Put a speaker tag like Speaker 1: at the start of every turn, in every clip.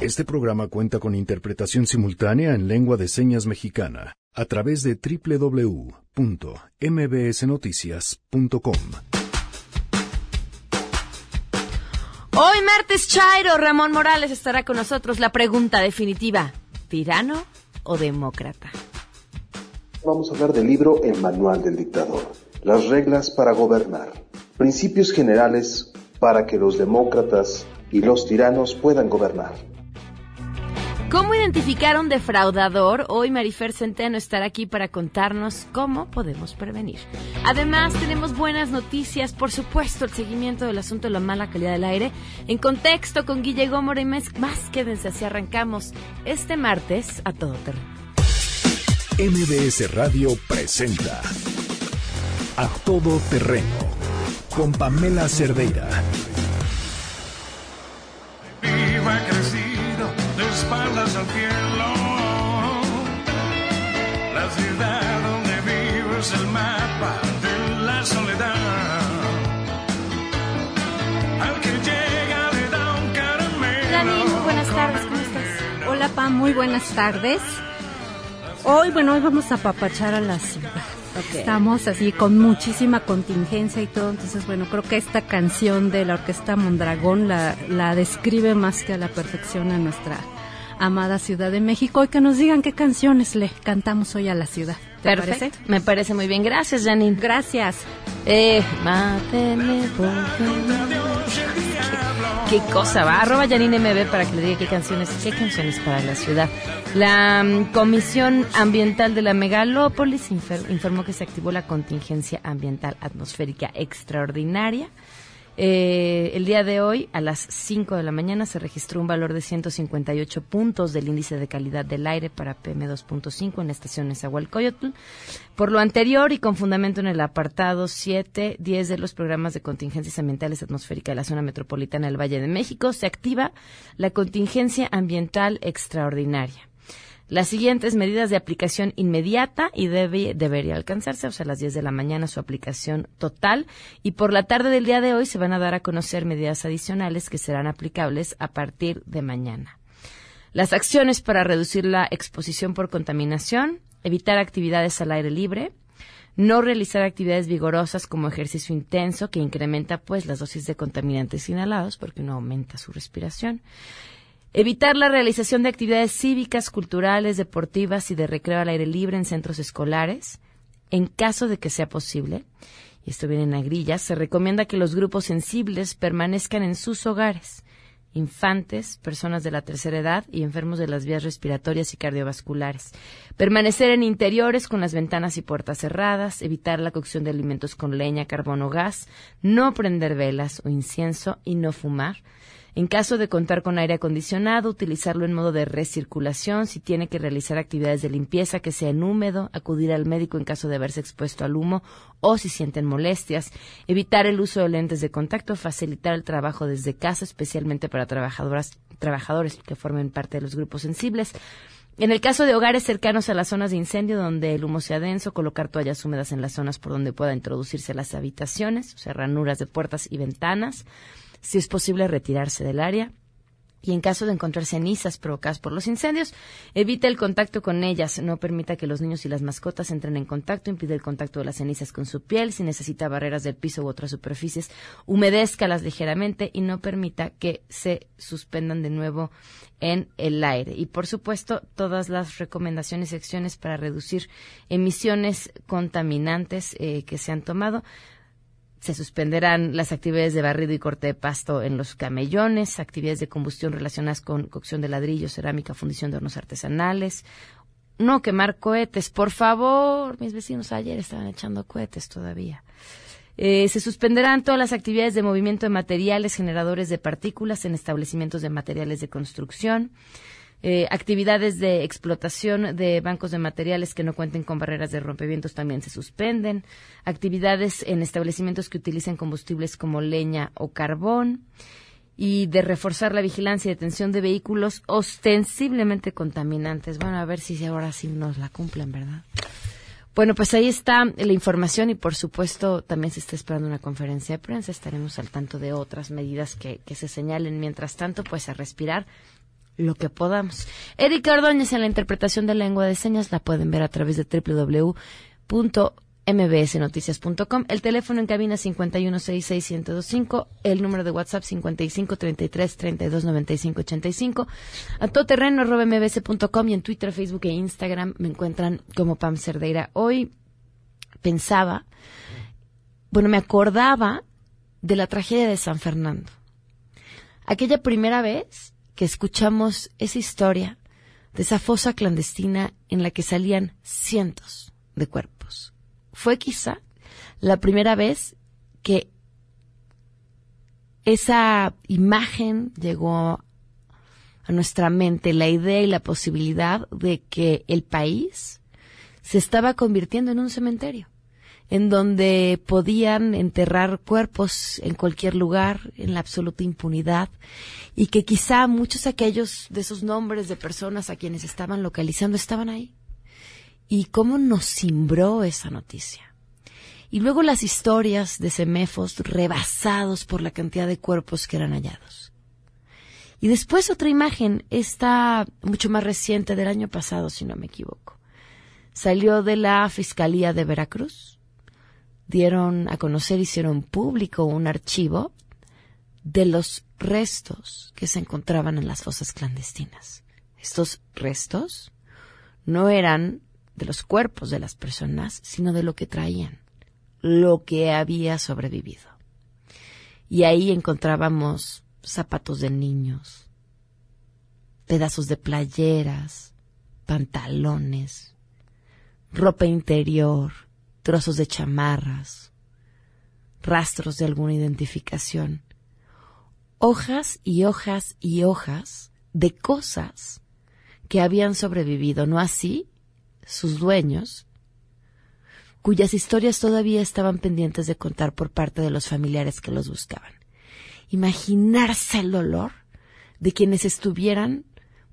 Speaker 1: Este programa cuenta con interpretación simultánea en lengua de señas mexicana a través de www.mbsnoticias.com.
Speaker 2: Hoy martes Chairo, Ramón Morales estará con nosotros. La pregunta definitiva, ¿tirano o demócrata?
Speaker 3: Vamos a hablar del libro El Manual del Dictador, las reglas para gobernar, principios generales para que los demócratas y los tiranos puedan gobernar.
Speaker 2: ¿Cómo identificar a un defraudador? Hoy Marifer Centeno estará aquí para contarnos cómo podemos prevenir. Además, tenemos buenas noticias, por supuesto, el seguimiento del asunto de la mala calidad del aire. En contexto con Guille Gómora y más, quédense así arrancamos este martes a todo terreno.
Speaker 1: MBS Radio presenta A Todo Terreno con Pamela Cerdeira.
Speaker 4: Espaldas al cielo. La ciudad donde vivo es el mapa de la soledad. Al que llega le da un caramelo.
Speaker 2: Dani, buenas tardes, ¿cómo estás?
Speaker 5: Hola, Pam, muy buenas tardes. Hoy, bueno, hoy vamos a papachar a la ciudad. Estamos así con muchísima contingencia y todo, entonces bueno, creo que esta canción de la Orquesta Mondragón la, la describe más que a la perfección a nuestra amada Ciudad de México y que nos digan qué canciones le cantamos hoy a la ciudad. ¿Te
Speaker 2: Parece? Me parece muy bien. Gracias, Janine.
Speaker 5: Gracias.
Speaker 2: Eh, máteme ¿Qué, cosa va? Arroba Janine MB para que le diga qué canciones, qué canciones para la ciudad. La mm, Comisión Ambiental de la Megalópolis informó que se activó la contingencia ambiental atmosférica extraordinaria eh, el día de hoy, a las 5 de la mañana, se registró un valor de 158 puntos del índice de calidad del aire para PM2.5 en la estación Nezahualcóyotl. Por lo anterior y con fundamento en el apartado 7, 10 de los programas de contingencias ambientales atmosféricas de la zona metropolitana del Valle de México, se activa la contingencia ambiental extraordinaria. Las siguientes medidas de aplicación inmediata y debe, debería alcanzarse, o sea, a las 10 de la mañana su aplicación total y por la tarde del día de hoy se van a dar a conocer medidas adicionales que serán aplicables a partir de mañana. Las acciones para reducir la exposición por contaminación, evitar actividades al aire libre, no realizar actividades vigorosas como ejercicio intenso que incrementa pues las dosis de contaminantes inhalados porque no aumenta su respiración. Evitar la realización de actividades cívicas, culturales, deportivas y de recreo al aire libre en centros escolares. En caso de que sea posible, y esto viene en grillas, se recomienda que los grupos sensibles permanezcan en sus hogares. Infantes, personas de la tercera edad y enfermos de las vías respiratorias y cardiovasculares. Permanecer en interiores con las ventanas y puertas cerradas, evitar la cocción de alimentos con leña, carbón o gas, no prender velas o incienso y no fumar en caso de contar con aire acondicionado, utilizarlo en modo de recirculación. Si tiene que realizar actividades de limpieza que sean húmedo, acudir al médico en caso de haberse expuesto al humo o si sienten molestias. Evitar el uso de lentes de contacto, facilitar el trabajo desde casa, especialmente para trabajadoras, trabajadores que formen parte de los grupos sensibles. En el caso de hogares cercanos a las zonas de incendio donde el humo sea denso, colocar toallas húmedas en las zonas por donde pueda introducirse las habitaciones, o sea, ranuras de puertas y ventanas. Si es posible retirarse del área y en caso de encontrar cenizas provocadas por los incendios, evite el contacto con ellas, no permita que los niños y las mascotas entren en contacto, impide el contacto de las cenizas con su piel, si necesita barreras del piso u otras superficies, humedézcalas ligeramente y no permita que se suspendan de nuevo en el aire. Y por supuesto, todas las recomendaciones y acciones para reducir emisiones contaminantes eh, que se han tomado se suspenderán las actividades de barrido y corte de pasto en los camellones, actividades de combustión relacionadas con cocción de ladrillos, cerámica, fundición de hornos artesanales. No quemar cohetes, por favor. Mis vecinos ayer estaban echando cohetes todavía. Eh, se suspenderán todas las actividades de movimiento de materiales generadores de partículas en establecimientos de materiales de construcción. Eh, actividades de explotación de bancos de materiales que no cuenten con barreras de rompevientos también se suspenden. Actividades en establecimientos que utilicen combustibles como leña o carbón. Y de reforzar la vigilancia y detención de vehículos ostensiblemente contaminantes. Bueno, a ver si ahora sí nos la cumplen, ¿verdad? Bueno, pues ahí está la información y por supuesto también se está esperando una conferencia de prensa. Estaremos al tanto de otras medidas que, que se señalen. Mientras tanto, pues a respirar lo que podamos. Erika Ordóñez en la interpretación de lengua de señas la pueden ver a través de www.mbsnoticias.com. El teléfono en cabina 5166125, el número de WhatsApp 5533329585. A todoterreno mbs.com y en Twitter, Facebook e Instagram me encuentran como Pam Cerdeira. Hoy pensaba, bueno, me acordaba de la tragedia de San Fernando. Aquella primera vez que escuchamos esa historia de esa fosa clandestina en la que salían cientos de cuerpos. Fue quizá la primera vez que esa imagen llegó a nuestra mente, la idea y la posibilidad de que el país se estaba convirtiendo en un cementerio en donde podían enterrar cuerpos en cualquier lugar, en la absoluta impunidad, y que quizá muchos aquellos de esos nombres de personas a quienes estaban localizando estaban ahí. Y cómo nos cimbró esa noticia. Y luego las historias de semefos rebasados por la cantidad de cuerpos que eran hallados. Y después otra imagen, esta mucho más reciente del año pasado, si no me equivoco. Salió de la Fiscalía de Veracruz, dieron a conocer, hicieron público un archivo de los restos que se encontraban en las fosas clandestinas. Estos restos no eran de los cuerpos de las personas, sino de lo que traían, lo que había sobrevivido. Y ahí encontrábamos zapatos de niños, pedazos de playeras, pantalones, ropa interior, trozos de chamarras, rastros de alguna identificación, hojas y hojas y hojas de cosas que habían sobrevivido, no así sus dueños, cuyas historias todavía estaban pendientes de contar por parte de los familiares que los buscaban. Imaginarse el dolor de quienes estuvieran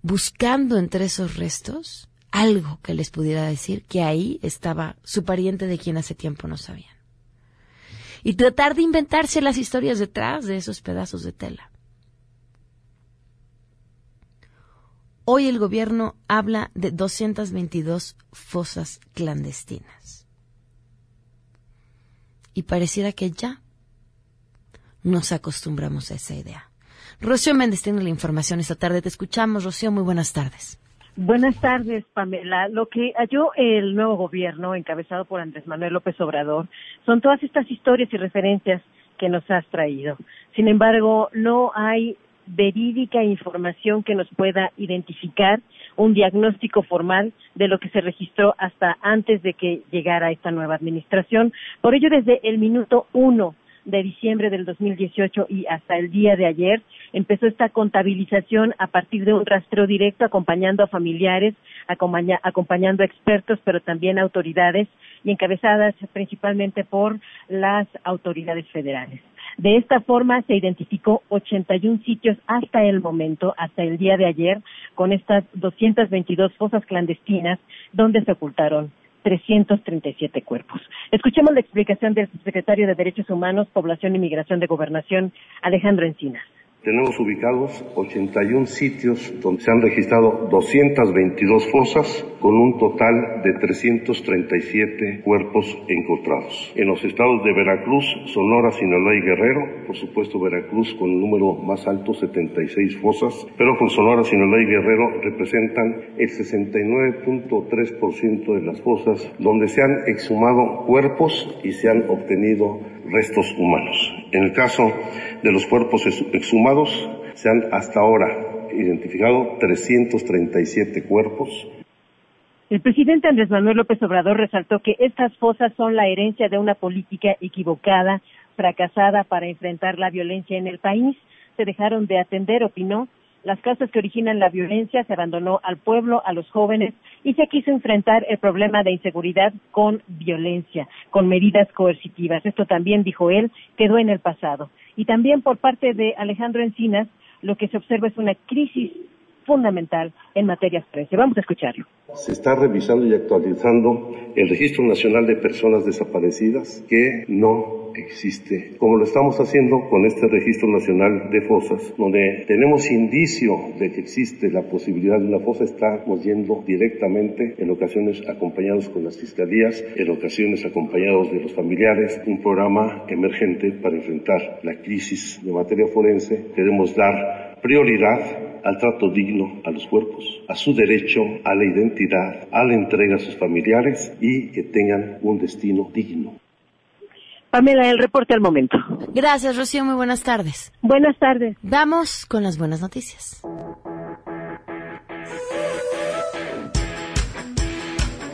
Speaker 2: buscando entre esos restos algo que les pudiera decir que ahí estaba su pariente de quien hace tiempo no sabían. Y tratar de inventarse las historias detrás de esos pedazos de tela. Hoy el gobierno habla de 222 fosas clandestinas. Y pareciera que ya nos acostumbramos a esa idea. Rocío Méndez tiene la información esta tarde. Te escuchamos, Rocío. Muy buenas tardes.
Speaker 6: Buenas tardes, Pamela. Lo que halló el nuevo gobierno, encabezado por Andrés Manuel López Obrador, son todas estas historias y referencias que nos has traído. Sin embargo, no hay verídica información que nos pueda identificar un diagnóstico formal de lo que se registró hasta antes de que llegara esta nueva administración. Por ello, desde el minuto uno de diciembre del 2018 y hasta el día de ayer empezó esta contabilización a partir de un rastreo directo acompañando a familiares, acompañando a expertos, pero también autoridades y encabezadas principalmente por las autoridades federales. De esta forma se identificó 81 sitios hasta el momento, hasta el día de ayer, con estas 222 fosas clandestinas donde se ocultaron 337 cuerpos. Escuchemos la explicación del secretario de Derechos Humanos, Población y Migración de Gobernación, Alejandro Encinas.
Speaker 7: Tenemos ubicados 81 sitios donde se han registrado 222 fosas con un total de 337 cuerpos encontrados. En los estados de Veracruz, Sonora, Sinaloa y Guerrero, por supuesto Veracruz con el número más alto, 76 fosas, pero con Sonora, Sinaloa y Guerrero representan el 69.3% de las fosas donde se han exhumado cuerpos y se han obtenido restos humanos. En el caso de los cuerpos exhumados, se han hasta ahora identificado 337 cuerpos.
Speaker 6: El presidente Andrés Manuel López Obrador resaltó que estas fosas son la herencia de una política equivocada, fracasada para enfrentar la violencia en el país. Se dejaron de atender, opinó, las causas que originan la violencia, se abandonó al pueblo, a los jóvenes y se quiso enfrentar el problema de inseguridad con violencia, con medidas coercitivas. Esto también, dijo él, quedó en el pasado. Y también por parte de Alejandro Encinas, lo que se observa es una crisis fundamental en materia forense. Vamos a escucharlo.
Speaker 7: Se está revisando y actualizando el Registro Nacional de Personas Desaparecidas que no existe, como lo estamos haciendo con este Registro Nacional de Fosas, donde tenemos indicio de que existe la posibilidad de una fosa, estamos yendo directamente, en ocasiones acompañados con las fiscalías, en ocasiones acompañados de los familiares, un programa emergente para enfrentar la crisis de materia forense. Queremos dar prioridad al trato digno a los cuerpos, a su derecho a la identidad, a la entrega a sus familiares y que tengan un destino digno.
Speaker 6: Pamela, el reporte al momento.
Speaker 2: Gracias, Rocío. Muy buenas tardes.
Speaker 6: Buenas tardes.
Speaker 2: Vamos con las buenas noticias.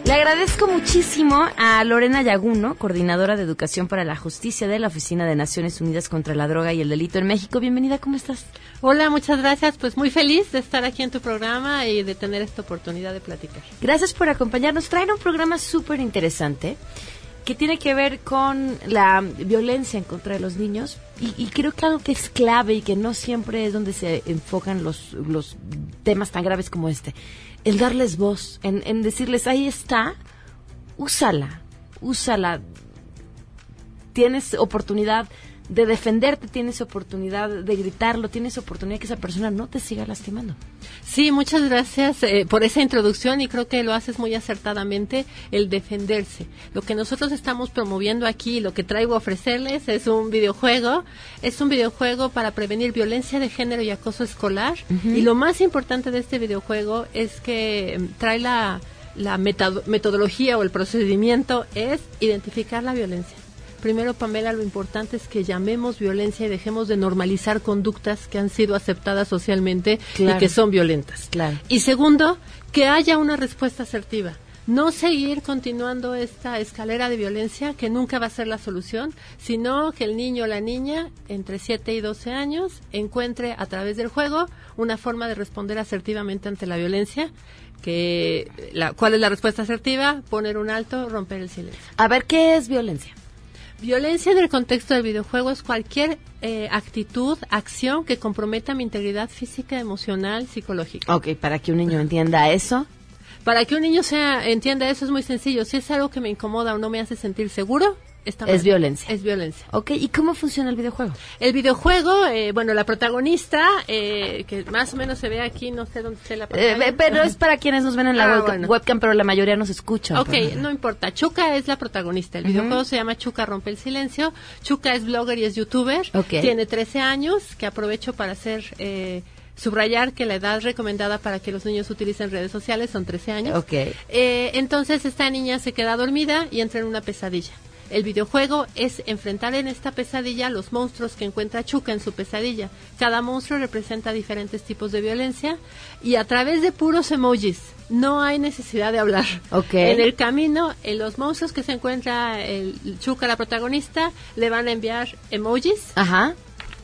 Speaker 2: Le agradezco muchísimo a Lorena Yaguno, coordinadora de Educación para la Justicia de la Oficina de Naciones Unidas contra la Droga y el Delito en México. Bienvenida, ¿cómo estás?
Speaker 8: Hola, muchas gracias. Pues muy feliz de estar aquí en tu programa y de tener esta oportunidad de platicar.
Speaker 2: Gracias por acompañarnos. Traen un programa súper interesante que tiene que ver con la violencia en contra de los niños. Y, creo que algo que es clave y que no siempre es donde se enfocan los, los temas tan graves como este, el darles voz, en decirles, ahí está, úsala, úsala, tienes oportunidad de defenderte, tienes oportunidad de gritarlo, tienes oportunidad que esa persona no te siga lastimando.
Speaker 8: Sí, muchas gracias eh, por esa introducción y creo que lo haces muy acertadamente, el defenderse. Lo que nosotros estamos promoviendo aquí, lo que traigo a ofrecerles es un videojuego, es un videojuego para prevenir violencia de género y acoso escolar y lo más importante de este videojuego es que mm, trae la, la metodología o el procedimiento es identificar la violencia Primero, Pamela, lo importante es que llamemos violencia y dejemos de normalizar conductas que han sido aceptadas socialmente
Speaker 2: Claro.
Speaker 8: y que son violentas.
Speaker 2: Claro.
Speaker 8: Y segundo, que haya una respuesta asertiva. No seguir continuando esta escalera de violencia que nunca va a ser la solución, sino que el niño o la niña entre 7 y 12 años encuentre a través del juego una forma de responder asertivamente ante la violencia. Que la, ¿Cuál es la respuesta asertiva? Poner un alto, romper el silencio.
Speaker 2: A ver, ¿qué es violencia?
Speaker 8: Violencia en el contexto del videojuego es cualquier eh, actitud, acción que comprometa mi integridad física, emocional, psicológica.
Speaker 2: Ok, para que un niño entienda eso.
Speaker 8: Para que un niño sea entienda eso es muy sencillo. Si es algo que me incomoda o no me hace sentir seguro, está
Speaker 2: Es violencia.
Speaker 8: Es violencia.
Speaker 2: Ok, ¿y cómo funciona el videojuego?
Speaker 8: El videojuego, eh, bueno, la protagonista, eh, que más o menos se ve aquí, no sé dónde esté la
Speaker 2: Eh,
Speaker 8: pantalla.
Speaker 2: eh, pero es para quienes nos ven en la
Speaker 8: Ah, bueno.
Speaker 2: webcam, pero la mayoría nos escucha.
Speaker 8: Ok, no importa. Chuca es la protagonista. El videojuego se llama Chuca Rompe el Silencio. Chuca es blogger y es youtuber.
Speaker 2: Ok.
Speaker 8: Tiene 13 años, que aprovecho para hacer, eh, subrayar que la edad recomendada para que los niños utilicen redes sociales son 13 años.
Speaker 2: Ok.
Speaker 8: Eh, entonces esta niña se queda dormida y entra en una pesadilla. El videojuego es enfrentar en esta pesadilla los monstruos que encuentra Chuca en su pesadilla. Cada monstruo representa diferentes tipos de violencia y a través de puros emojis. No hay necesidad de hablar.
Speaker 2: Ok.
Speaker 8: En el camino, en los monstruos que se encuentra el Chuca, la protagonista, le van a enviar emojis
Speaker 2: Ajá.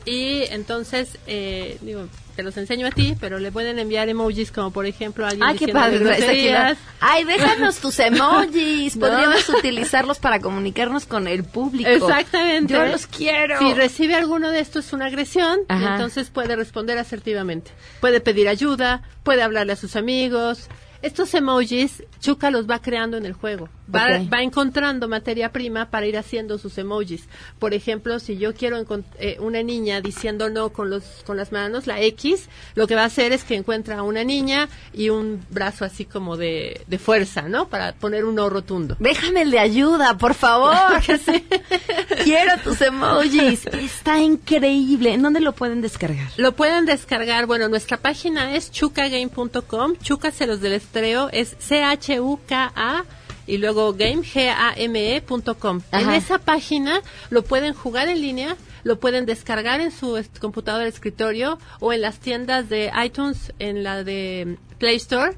Speaker 8: Y entonces, eh, digo, te los enseño a ti, pero le pueden enviar emojis como por ejemplo alguien
Speaker 2: Ay, qué padre. Ay, déjanos tus emojis.
Speaker 8: No.
Speaker 2: Podríamos utilizarlos para comunicarnos con el público.
Speaker 8: Exactamente.
Speaker 2: Yo los quiero.
Speaker 8: Si recibe alguno de estos una agresión, entonces puede responder asertivamente. Puede pedir ayuda, puede hablarle a sus amigos. Estos emojis, Chuca los va creando en el juego. Va, va encontrando materia prima para ir haciendo sus emojis. Por ejemplo, si yo quiero eh, una niña diciendo no con, los, con las manos, la X, lo que va a hacer es que encuentra a una niña y un brazo así como de, de fuerza, ¿no? Para poner un no rotundo.
Speaker 2: Déjame el de ayuda, por favor. Quiero tus emojis. Está increíble. ¿En dónde lo pueden descargar?
Speaker 8: Lo pueden descargar, bueno, nuestra página es chucagame.com, chuca se los deletreo, es C-H-U-K-A y luego game, G-A-M-E.com. En esa página lo pueden jugar en línea, lo pueden descargar en su computadora de escritorio o en las tiendas de iTunes, en la de Play Store.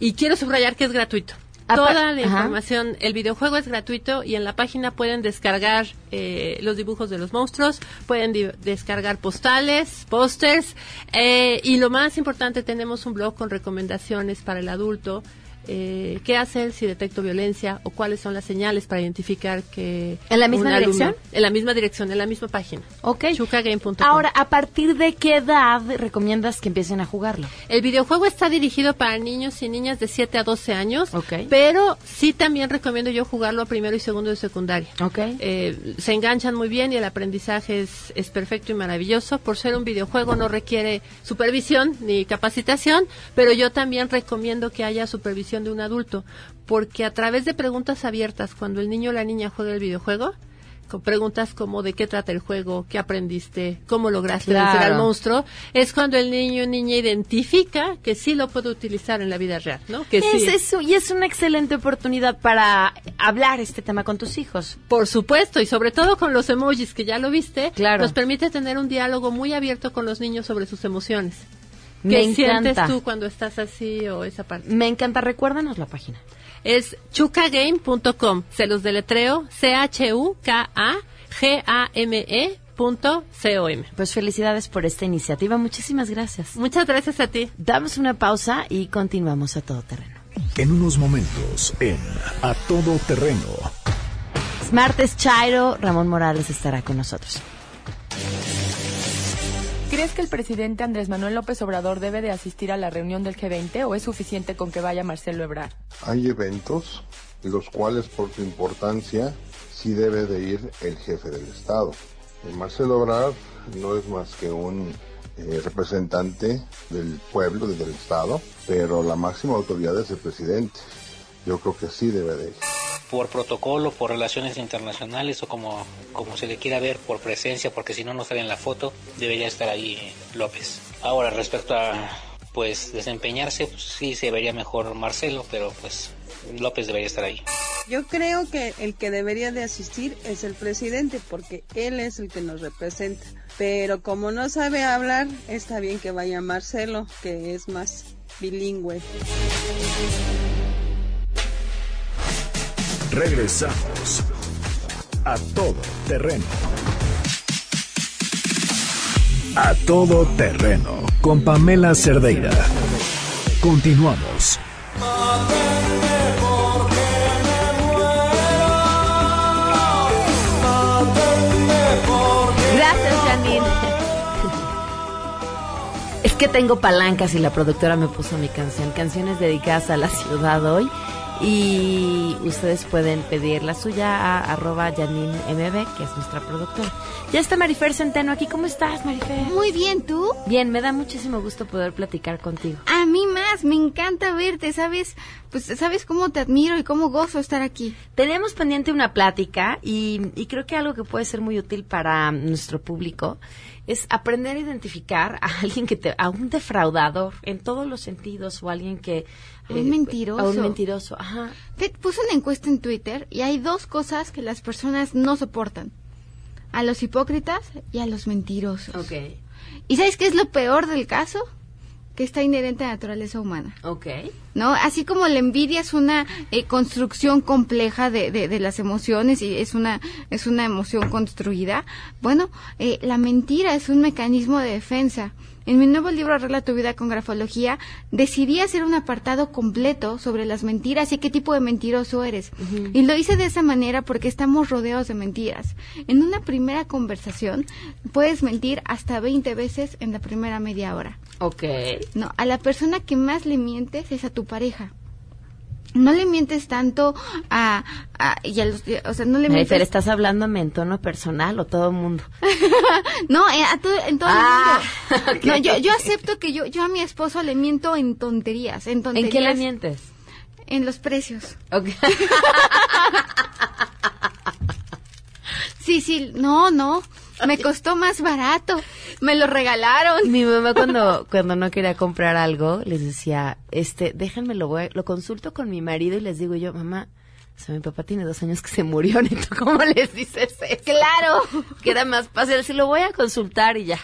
Speaker 8: Y quiero subrayar que es gratuito. Toda la
Speaker 2: Ajá.
Speaker 8: información, el videojuego es gratuito y en la página pueden descargar eh, los dibujos de los monstruos, pueden descargar postales, pósters eh, y lo más importante tenemos un blog con recomendaciones para el adulto eh, qué hacer si detecto violencia o cuáles son las señales para identificar que...
Speaker 2: ¿En la misma
Speaker 8: alumno-
Speaker 2: dirección?
Speaker 8: en la misma dirección, en la misma página.
Speaker 2: Ok. Ahora, ¿a partir de qué edad recomiendas que empiecen a jugarlo?
Speaker 8: El videojuego está dirigido para niños y niñas de 7 a 12 años,
Speaker 2: Ok.
Speaker 8: pero sí también recomiendo yo jugarlo a primero y segundo de secundaria.
Speaker 2: Ok.
Speaker 8: Eh, se enganchan muy bien y el aprendizaje es, es perfecto y maravilloso. Por ser un videojuego no requiere supervisión ni capacitación, pero yo también recomiendo que haya supervisión de un adulto, porque a través de preguntas abiertas, cuando el niño o la niña juega el videojuego, con preguntas como de qué trata el juego, qué aprendiste, cómo lograste vencer al monstruo, es cuando el niño o niña identifica que sí lo puede utilizar en la vida real, ¿no? Que
Speaker 2: Es
Speaker 8: sí.
Speaker 2: eso, y es una excelente oportunidad para hablar este tema con tus hijos.
Speaker 8: Por supuesto, y sobre todo con los emojis, que ya lo viste,
Speaker 2: Claro.
Speaker 8: nos permite tener un diálogo muy abierto con los niños sobre sus emociones.
Speaker 2: Me
Speaker 8: ¿Qué sientes
Speaker 2: encanta.
Speaker 8: tú cuando estás así o esa parte?
Speaker 2: Me encanta, recuérdanos la página.
Speaker 8: Es chukagame.com, se los deletreo, C-H-U-K-A-G-A-M-E punto C-O-M.
Speaker 2: Pues felicidades por esta iniciativa, muchísimas gracias.
Speaker 8: Muchas gracias a ti.
Speaker 2: Damos una pausa y continuamos a todo terreno.
Speaker 1: En unos momentos, en A Todo Terreno,
Speaker 2: Es martes Chairo, Ramón Morales estará con nosotros.
Speaker 9: ¿Crees que el presidente Andrés Manuel López Obrador debe de asistir a la reunión del G20 o es suficiente con que vaya Marcelo Ebrard?
Speaker 10: Hay eventos en los cuales por su importancia sí debe de ir el jefe del Estado. Marcelo Ebrard no es más que un eh, representante del pueblo, del Estado, pero la máxima autoridad es el presidente. Yo creo que sí debe de ir.
Speaker 11: Por protocolo, por relaciones internacionales o como, como se le quiera ver, por presencia, porque si no, no sale en la foto, debería estar ahí eh, López. Ahora, respecto a pues desempeñarse, pues, sí se vería mejor Marcelo, pero pues López debería estar ahí.
Speaker 12: Yo creo que el que debería de asistir es el presidente porque él es el que nos representa. Pero como no sabe hablar, está bien que vaya Marcelo, que es más bilingüe.
Speaker 1: Regresamos a Todo Terreno. A Todo Terreno con Pamela Cerdeira. Continuamos.
Speaker 2: Gracias, Janine. Es que tengo palancas y la productora me puso mi canción, canciones dedicadas a la ciudad hoy. Y ustedes pueden pedir la suya a arroba Janine MB, que es nuestra productora. Ya está Marifer Centeno aquí. ¿Cómo estás, Marifer?
Speaker 13: Muy bien, ¿tú?
Speaker 2: Bien, me da muchísimo gusto poder platicar contigo.
Speaker 13: A mí más, me encanta verte, ¿sabes? Pues sabes cómo te admiro y cómo gozo estar aquí.
Speaker 2: Tenemos pendiente una plática y, y creo que algo que puede ser muy útil para nuestro público es aprender a identificar a alguien que te, a un defraudador en todos los sentidos o alguien que
Speaker 13: A un
Speaker 2: eh,
Speaker 13: mentiroso.
Speaker 2: a un mentiroso, ajá.
Speaker 13: Te puse una encuesta en Twitter y hay dos cosas que las personas no soportan. A los hipócritas y a los mentirosos.
Speaker 2: Ok.
Speaker 13: ¿Y sabes qué es lo peor del caso? Que está inherente a la naturaleza humana.
Speaker 2: Ok.
Speaker 13: ¿No? Así como la envidia es una eh, construcción compleja de, de, de las emociones y es una, es una emoción construida, bueno, eh, la mentira es un mecanismo de defensa. En mi nuevo libro Arregla tu vida con grafología, decidí hacer un apartado completo sobre las mentiras y qué tipo de mentiroso eres. Y lo hice de esa manera porque estamos rodeados de mentiras. En una primera conversación puedes mentir hasta 20 veces en la primera media hora.
Speaker 2: Ok.
Speaker 13: No, a la persona que más le mientes es a tu pareja. No le mientes tanto a, a- y a los, o sea, no le mientes.
Speaker 2: ¿estás hablándome en tono personal o todo el mundo?
Speaker 13: no, eh, a todo, en todo
Speaker 2: Ah,
Speaker 13: el mundo.
Speaker 2: ok.
Speaker 13: No, yo, yo acepto que yo, yo a mi esposo le miento en tonterías, en
Speaker 2: ¿En
Speaker 13: tonterías.
Speaker 2: qué le mientes?
Speaker 13: En los precios.
Speaker 2: Ok.
Speaker 13: Sí, sí, no, no. Me costó más barato. Me lo regalaron.
Speaker 2: Mi mamá cuando, cuando no quería comprar algo, les decía, este, déjenme lo voy, lo consulto con mi marido y les digo yo, mamá, o sea, mi papá tiene dos años que se murió, ¿neto? ¿Cómo les dices eso?
Speaker 13: Claro.
Speaker 2: Que era más fácil, si lo voy a consultar y ya.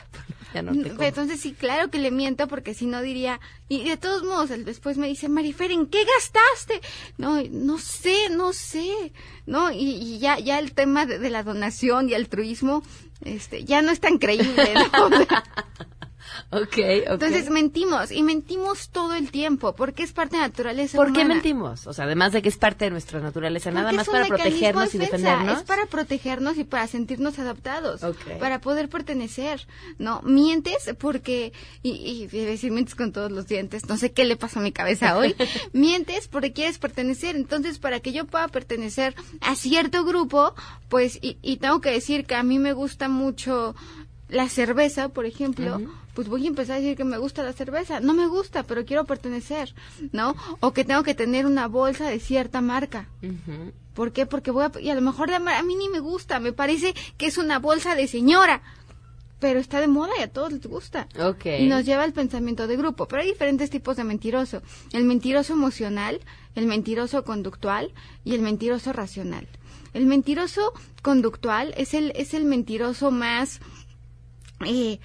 Speaker 2: Ya no te compro.
Speaker 13: Entonces sí, claro que le miento porque si no diría, y de todos modos, él después me dice, Marifer, ¿en qué gastaste? No, no sé, no sé, no, y, y ya, ya el tema de, de la donación y altruismo, este, ya no es tan creíble, ¿no?
Speaker 2: Ok, ok.
Speaker 13: Entonces mentimos y mentimos todo el tiempo porque es parte de la naturaleza
Speaker 2: ¿Por qué mentimos? O sea, además de que es parte de nuestra naturaleza, nada más para protegernos
Speaker 13: de
Speaker 2: y defendernos.
Speaker 13: Es para protegernos y para sentirnos adaptados,
Speaker 2: Ok.
Speaker 13: para poder pertenecer. No, mientes porque, y, y a decir mientes con todos los dientes, no sé qué le pasa a mi cabeza hoy. mientes porque quieres pertenecer. Entonces, para que yo pueda pertenecer a cierto grupo, pues, y, y tengo que decir que a mí me gusta mucho la cerveza, por ejemplo, pues voy a empezar a decir que me gusta la cerveza. No me gusta, pero quiero pertenecer, ¿no? O que tengo que tener una bolsa de cierta marca. ¿Por qué? Porque voy a... Y a lo mejor de- a mí ni me gusta, me parece que es una bolsa de señora. Pero está de moda y a todos les gusta.
Speaker 2: Ok.
Speaker 13: Y nos lleva al pensamiento de grupo. Pero hay diferentes tipos de mentiroso. El mentiroso emocional, el mentiroso conductual y el mentiroso racional. El mentiroso conductual es el, es el mentiroso más... Eh,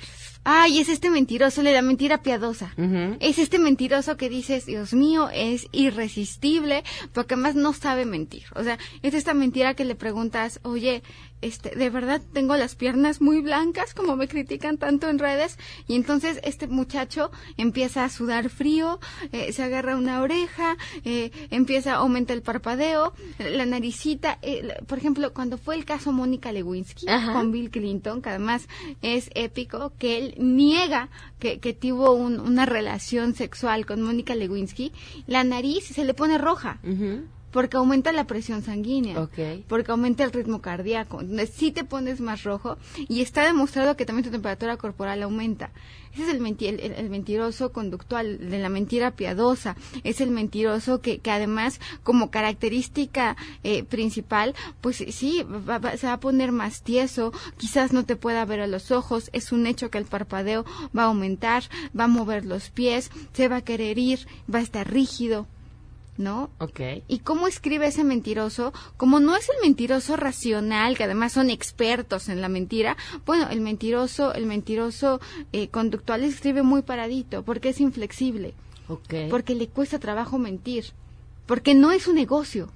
Speaker 13: ay, es este mentiroso, de la mentira piadosa. Es este mentiroso que dices, Dios mío, es irresistible, porque además no sabe mentir. O sea, es esta mentira que le preguntas, oye, este, de verdad tengo las piernas muy blancas, como me critican tanto en redes, y entonces este muchacho empieza a sudar frío, eh, se agarra una oreja, eh, empieza, aumenta el parpadeo, la naricita. eh, la- por ejemplo, cuando fue el caso Mónica Lewinsky
Speaker 2: Ajá.
Speaker 13: con Bill Clinton, que además es épico, que él niega que, que tuvo un- una relación sexual con Mónica Lewinsky, la nariz se le pone roja. Porque aumenta la presión sanguínea. Porque aumenta el ritmo cardíaco. Sí te pones más rojo. Y está demostrado que también tu temperatura corporal aumenta. Ese es el, menti- el- el- el mentiroso conductual, de la mentira piadosa. Es el mentiroso que, que además, como característica eh, principal, pues sí, va- va- se va a poner más tieso. Quizás no te pueda ver a los ojos. Es un hecho que el parpadeo va a aumentar, va a mover los pies, se va a querer ir, va a estar rígido. ¿No?
Speaker 2: Ok.
Speaker 13: ¿Y cómo escribe ese mentiroso? Como no es el mentiroso racional, que además son expertos en la mentira, bueno, el mentiroso, el mentiroso eh, conductual escribe muy paradito, porque es inflexible, porque le cuesta trabajo mentir, porque no es un negocio.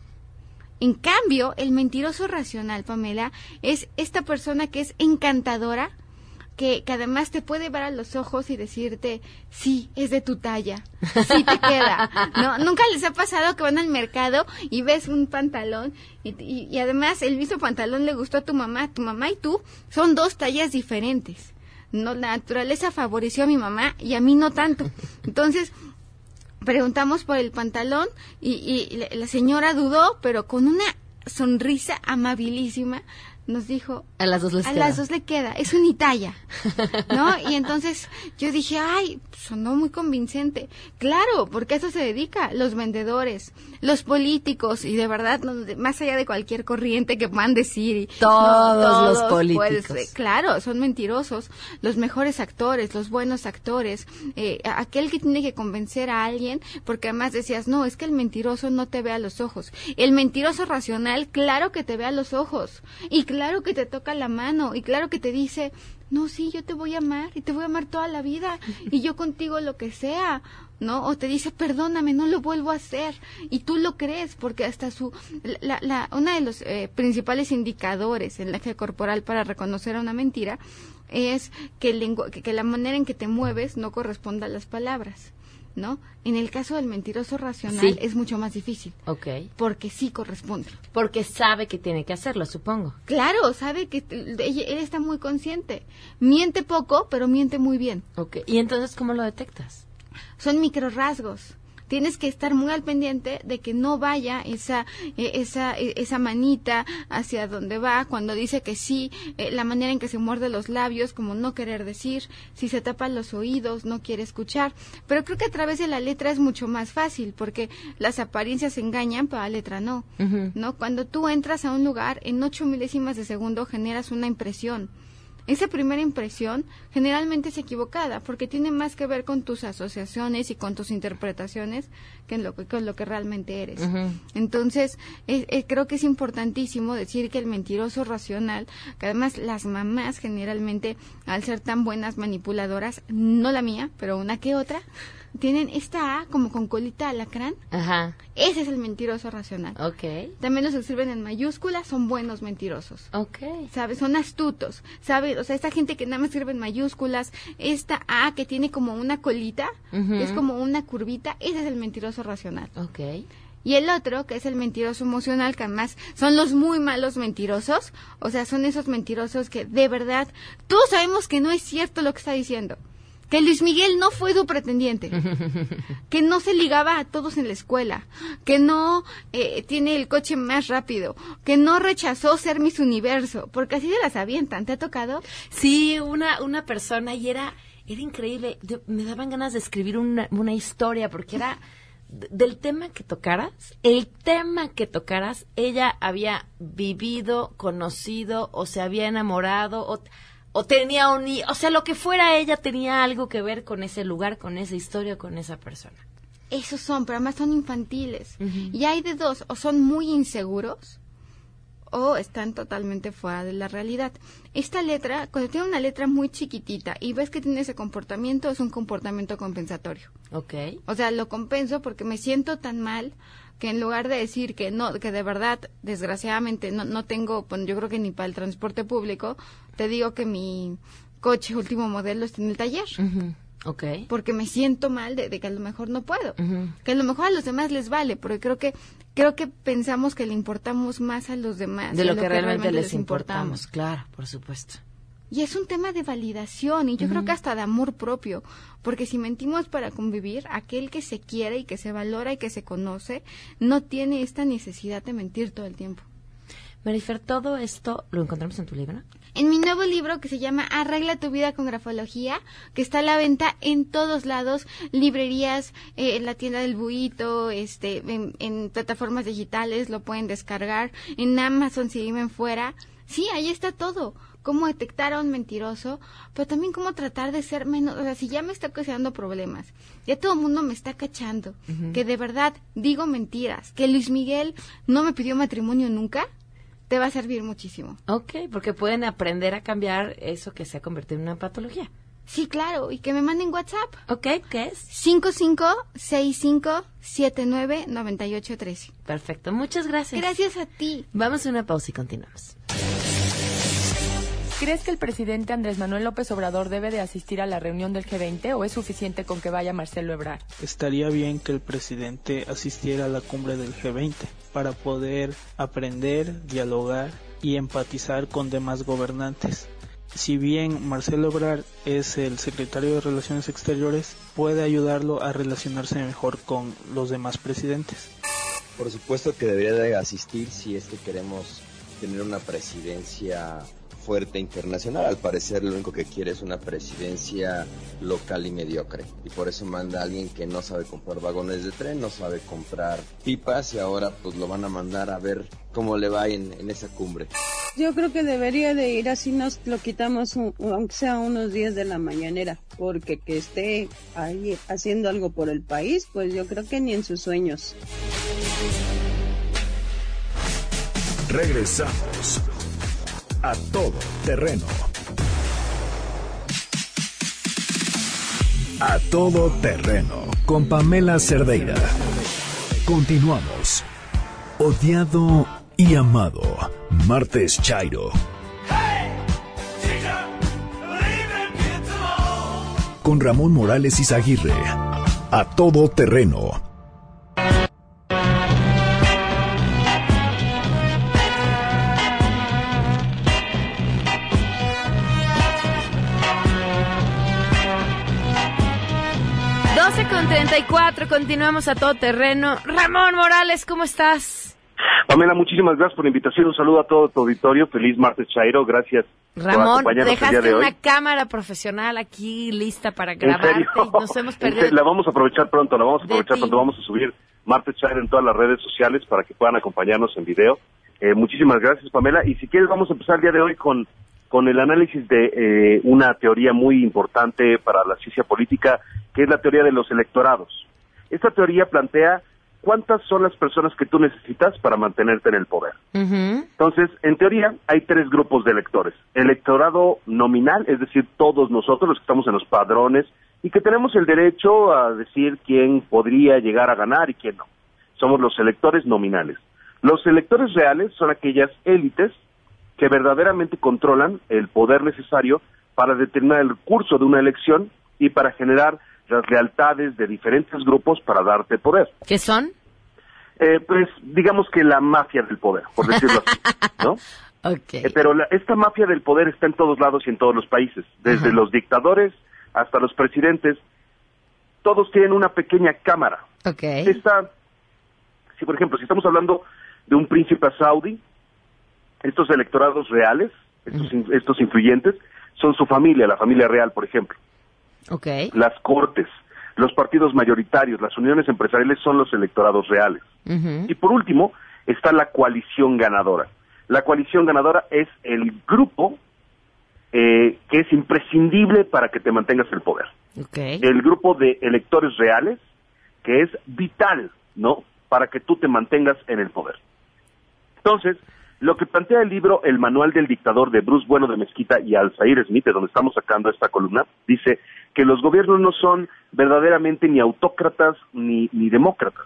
Speaker 13: En cambio, el mentiroso racional, Pamela, es esta persona que es encantadora, que, que además te puede ver a los ojos y decirte, sí, es de tu talla, sí te queda. ¿No? Nunca les ha pasado que van al mercado y ves un pantalón y, y- y además el mismo pantalón le gustó a tu mamá, tu mamá y tú son dos tallas diferentes. No, la naturaleza favoreció a mi mamá y a mí no tanto. Entonces, preguntamos por el pantalón y, y la- la señora dudó, pero con una sonrisa amabilísima nos dijo,
Speaker 2: A las dos les
Speaker 13: a
Speaker 2: queda.
Speaker 13: las dos le queda, es unitalla, ¿no? Y entonces yo dije, ay, sonó muy convincente. Claro, porque a eso se dedica, los vendedores, los políticos, y de verdad, más allá de cualquier corriente que puedan decir. y-
Speaker 2: Todos los
Speaker 13: pues,
Speaker 2: políticos.
Speaker 13: claro, son mentirosos. Los mejores actores, los buenos actores, eh, aquel que tiene que convencer a alguien, porque además decías, no, es que el mentiroso no te ve a los ojos. El mentiroso racional, claro que te ve a los ojos. Y claro que te toca la mano. Y claro que te dice, no, sí, yo te voy a amar. Y te voy a amar toda la vida. Y yo contigo lo que sea. ¿no? O te dice, perdóname, no lo vuelvo a hacer. Y tú lo crees, porque hasta su, la, la, una de los eh, principales indicadores en la eje corporal para reconocer una mentira es que, el que la manera en que te mueves no corresponda a las palabras, ¿no? En el caso del mentiroso racional
Speaker 2: Sí.
Speaker 13: es mucho más difícil,
Speaker 2: Ok.
Speaker 13: porque sí corresponde.
Speaker 2: Porque sabe que tiene que hacerlo, supongo.
Speaker 13: Claro, sabe que él está muy consciente. Miente poco, pero miente muy bien.
Speaker 2: Ok. ¿Y entonces cómo lo detectas?
Speaker 13: son micro rasgos. Tienes que estar muy al pendiente de que no vaya esa eh, esa eh, esa manita hacia donde va cuando dice que sí, eh, la manera en que se muerde los labios, como no querer decir, si se tapa los oídos, no quiere escuchar. Pero creo que a través de la letra es mucho más fácil porque las apariencias engañan, pero la letra no. ¿no? Cuando tú entras a un lugar, en ocho milésimas de segundo generas una impresión. Esa primera impresión generalmente es equivocada porque tiene más que ver con tus asociaciones y con tus interpretaciones que en lo que, con lo que realmente eres. Entonces, eh, eh, creo que es importantísimo decir que el mentiroso racional, que además las mamás generalmente, al ser tan buenas manipuladoras, no la mía, pero una que otra, tienen esta A como con colita de alacrán.
Speaker 2: Ajá.
Speaker 13: Ese es el mentiroso racional.
Speaker 2: Ok.
Speaker 13: También los que escriben en mayúsculas son buenos mentirosos.
Speaker 2: Ok.
Speaker 13: ¿Sabes? Son astutos. ¿Sabes? O sea, esta gente que nada más escribe en mayúsculas, esta A que tiene como una colita, que es como una curvita, ese es el mentiroso racional.
Speaker 2: Ok.
Speaker 13: Y el otro, que es el mentiroso emocional, que además son los muy malos mentirosos. O sea, son esos mentirosos que de verdad, todos sabemos que no es cierto lo que está diciendo. Que Luis Miguel no fue su pretendiente. que no se ligaba a todos en la escuela. Que no eh, tiene el coche más rápido. Que no rechazó ser Miss Universo. Porque así se las avientan. ¿Te ha tocado?
Speaker 2: Sí, una, una persona y era, era increíble. De- me daban ganas de escribir una, una historia porque era del tema que tocaras, el tema que tocaras, ella había vivido, conocido o se había enamorado o, o tenía un, o sea, lo que fuera ella tenía algo que ver con ese lugar, con esa historia, con esa persona.
Speaker 13: Esos son, pero además son infantiles. Y hay de dos, o son muy inseguros o están totalmente fuera de la realidad. Esta letra, cuando tiene una letra muy chiquitita y ves que tiene ese comportamiento, es un comportamiento compensatorio.
Speaker 2: Ok.
Speaker 13: O sea, lo compenso porque me siento tan mal que en lugar de decir que no, que de verdad, desgraciadamente, no, no tengo, yo creo que ni para el transporte público, te digo que mi coche último modelo está en el taller.
Speaker 2: Ok.
Speaker 13: Porque me siento mal de, de que a lo mejor no puedo. Que a lo mejor a los demás les vale, porque creo que creo que pensamos que le importamos más a los demás
Speaker 2: De
Speaker 13: de
Speaker 2: lo que realmente les importamos, claro, por supuesto.
Speaker 13: Y es un tema de validación y yo creo que hasta de amor propio, porque si mentimos para convivir, aquel que se quiere y que se valora y que se conoce, no tiene esta necesidad de mentir todo el tiempo.
Speaker 2: Marifer, todo esto lo encontramos en tu libro.
Speaker 13: En mi nuevo libro que se llama Arregla tu vida con grafología, que está a la venta en todos lados, librerías, eh, en la tienda del buito, este, en, en plataformas digitales, lo pueden descargar, en Amazon si viven fuera. Sí, ahí está todo. Cómo detectar a un mentiroso, pero también cómo tratar de ser menos, o sea, si ya me está ocasionando problemas, ya todo el mundo me está cachando, que de verdad digo mentiras, que Luis Miguel no me pidió matrimonio nunca, te va a servir muchísimo.
Speaker 2: Ok, porque pueden aprender a cambiar eso que se ha convertido en una patología.
Speaker 13: Sí, claro, y que me manden WhatsApp.
Speaker 2: Ok, ¿qué es?
Speaker 13: 5565799813.
Speaker 2: Perfecto, muchas gracias.
Speaker 13: Gracias a ti.
Speaker 2: Vamos a una pausa y continuamos.
Speaker 9: ¿Crees que el presidente Andrés Manuel López Obrador debe de asistir a la reunión del G20 o es suficiente con que vaya Marcelo Ebrard?
Speaker 14: Estaría bien que el presidente asistiera a la cumbre del G20 para poder aprender, dialogar y empatizar con demás gobernantes. Si bien Marcelo Ebrard es el secretario de Relaciones Exteriores, puede ayudarlo a relacionarse mejor con los demás presidentes.
Speaker 15: Por supuesto que debería de asistir si es que queremos tener una presidencia fuerte internacional. Al parecer lo único que quiere es una presidencia local y mediocre. Y por eso manda a alguien que no sabe comprar vagones de tren, no sabe comprar pipas y ahora pues lo van a mandar a ver cómo le va en, en esa cumbre.
Speaker 12: Yo creo que debería de ir así nos lo quitamos un- aunque sea unos días de la mañanera, porque que esté ahí haciendo algo por el país, pues yo creo que ni en sus sueños.
Speaker 1: Regresamos a todo terreno. A todo terreno con Pamela Cerdeira. Continuamos. Odiado y amado. Martes Chairo. Con Ramón Morales Izaguirre. A todo terreno.
Speaker 2: 54, continuamos a todo terreno. Ramón Morales, ¿cómo estás?
Speaker 16: Pamela, muchísimas gracias por la invitación. Un saludo a todo tu auditorio. Feliz martes, Chairo. Gracias.
Speaker 2: Ramón, dejaste una cámara profesional aquí lista para grabarte. Y nos hemos perdido.
Speaker 16: La vamos a aprovechar pronto, la vamos a aprovechar pronto. Vamos a subir martes, Chairo en todas las redes sociales para que puedan acompañarnos en video. Eh, muchísimas gracias, Pamela. Y si quieres, vamos a empezar el día de hoy con con el análisis de eh, una teoría muy importante para la ciencia política, que es la teoría de los electorados. Esta teoría plantea cuántas son las personas que tú necesitas para mantenerte en el poder. Entonces, en teoría, hay tres grupos de electores. Electorado nominal, es decir, todos nosotros, los que estamos en los padrones, y que tenemos el derecho a decir quién podría llegar a ganar y quién no. Somos los electores nominales. Los electores reales son aquellas élites que verdaderamente controlan el poder necesario para determinar el curso de una elección y para generar las lealtades de diferentes grupos para darte poder.
Speaker 2: ¿Qué son?
Speaker 16: Eh, pues digamos que la mafia del poder, por decirlo así, ¿no?
Speaker 2: Okay.
Speaker 16: Eh, pero la- esta mafia del poder está en todos lados y en todos los países, desde los dictadores hasta los presidentes, todos tienen una pequeña cámara.
Speaker 2: Ok.
Speaker 16: Esta, si por ejemplo, si estamos hablando de un príncipe saudí, estos electorados reales, estos, in- estos influyentes, son su familia, la familia real, por ejemplo.
Speaker 2: Ok.
Speaker 16: Las cortes, los partidos mayoritarios, las uniones empresariales son los electorados reales. Y por último, está la coalición ganadora. La coalición ganadora es el grupo eh, que es imprescindible para que te mantengas el poder.
Speaker 2: Ok.
Speaker 16: El grupo de electores reales que es vital, ¿no? Para que tú te mantengas en el poder. Entonces, lo que plantea el libro El Manual del Dictador de Bruce Bueno de Mezquita y Alzair Smith, de donde estamos sacando esta columna, dice que los gobiernos no son verdaderamente ni autócratas ni, ni demócratas,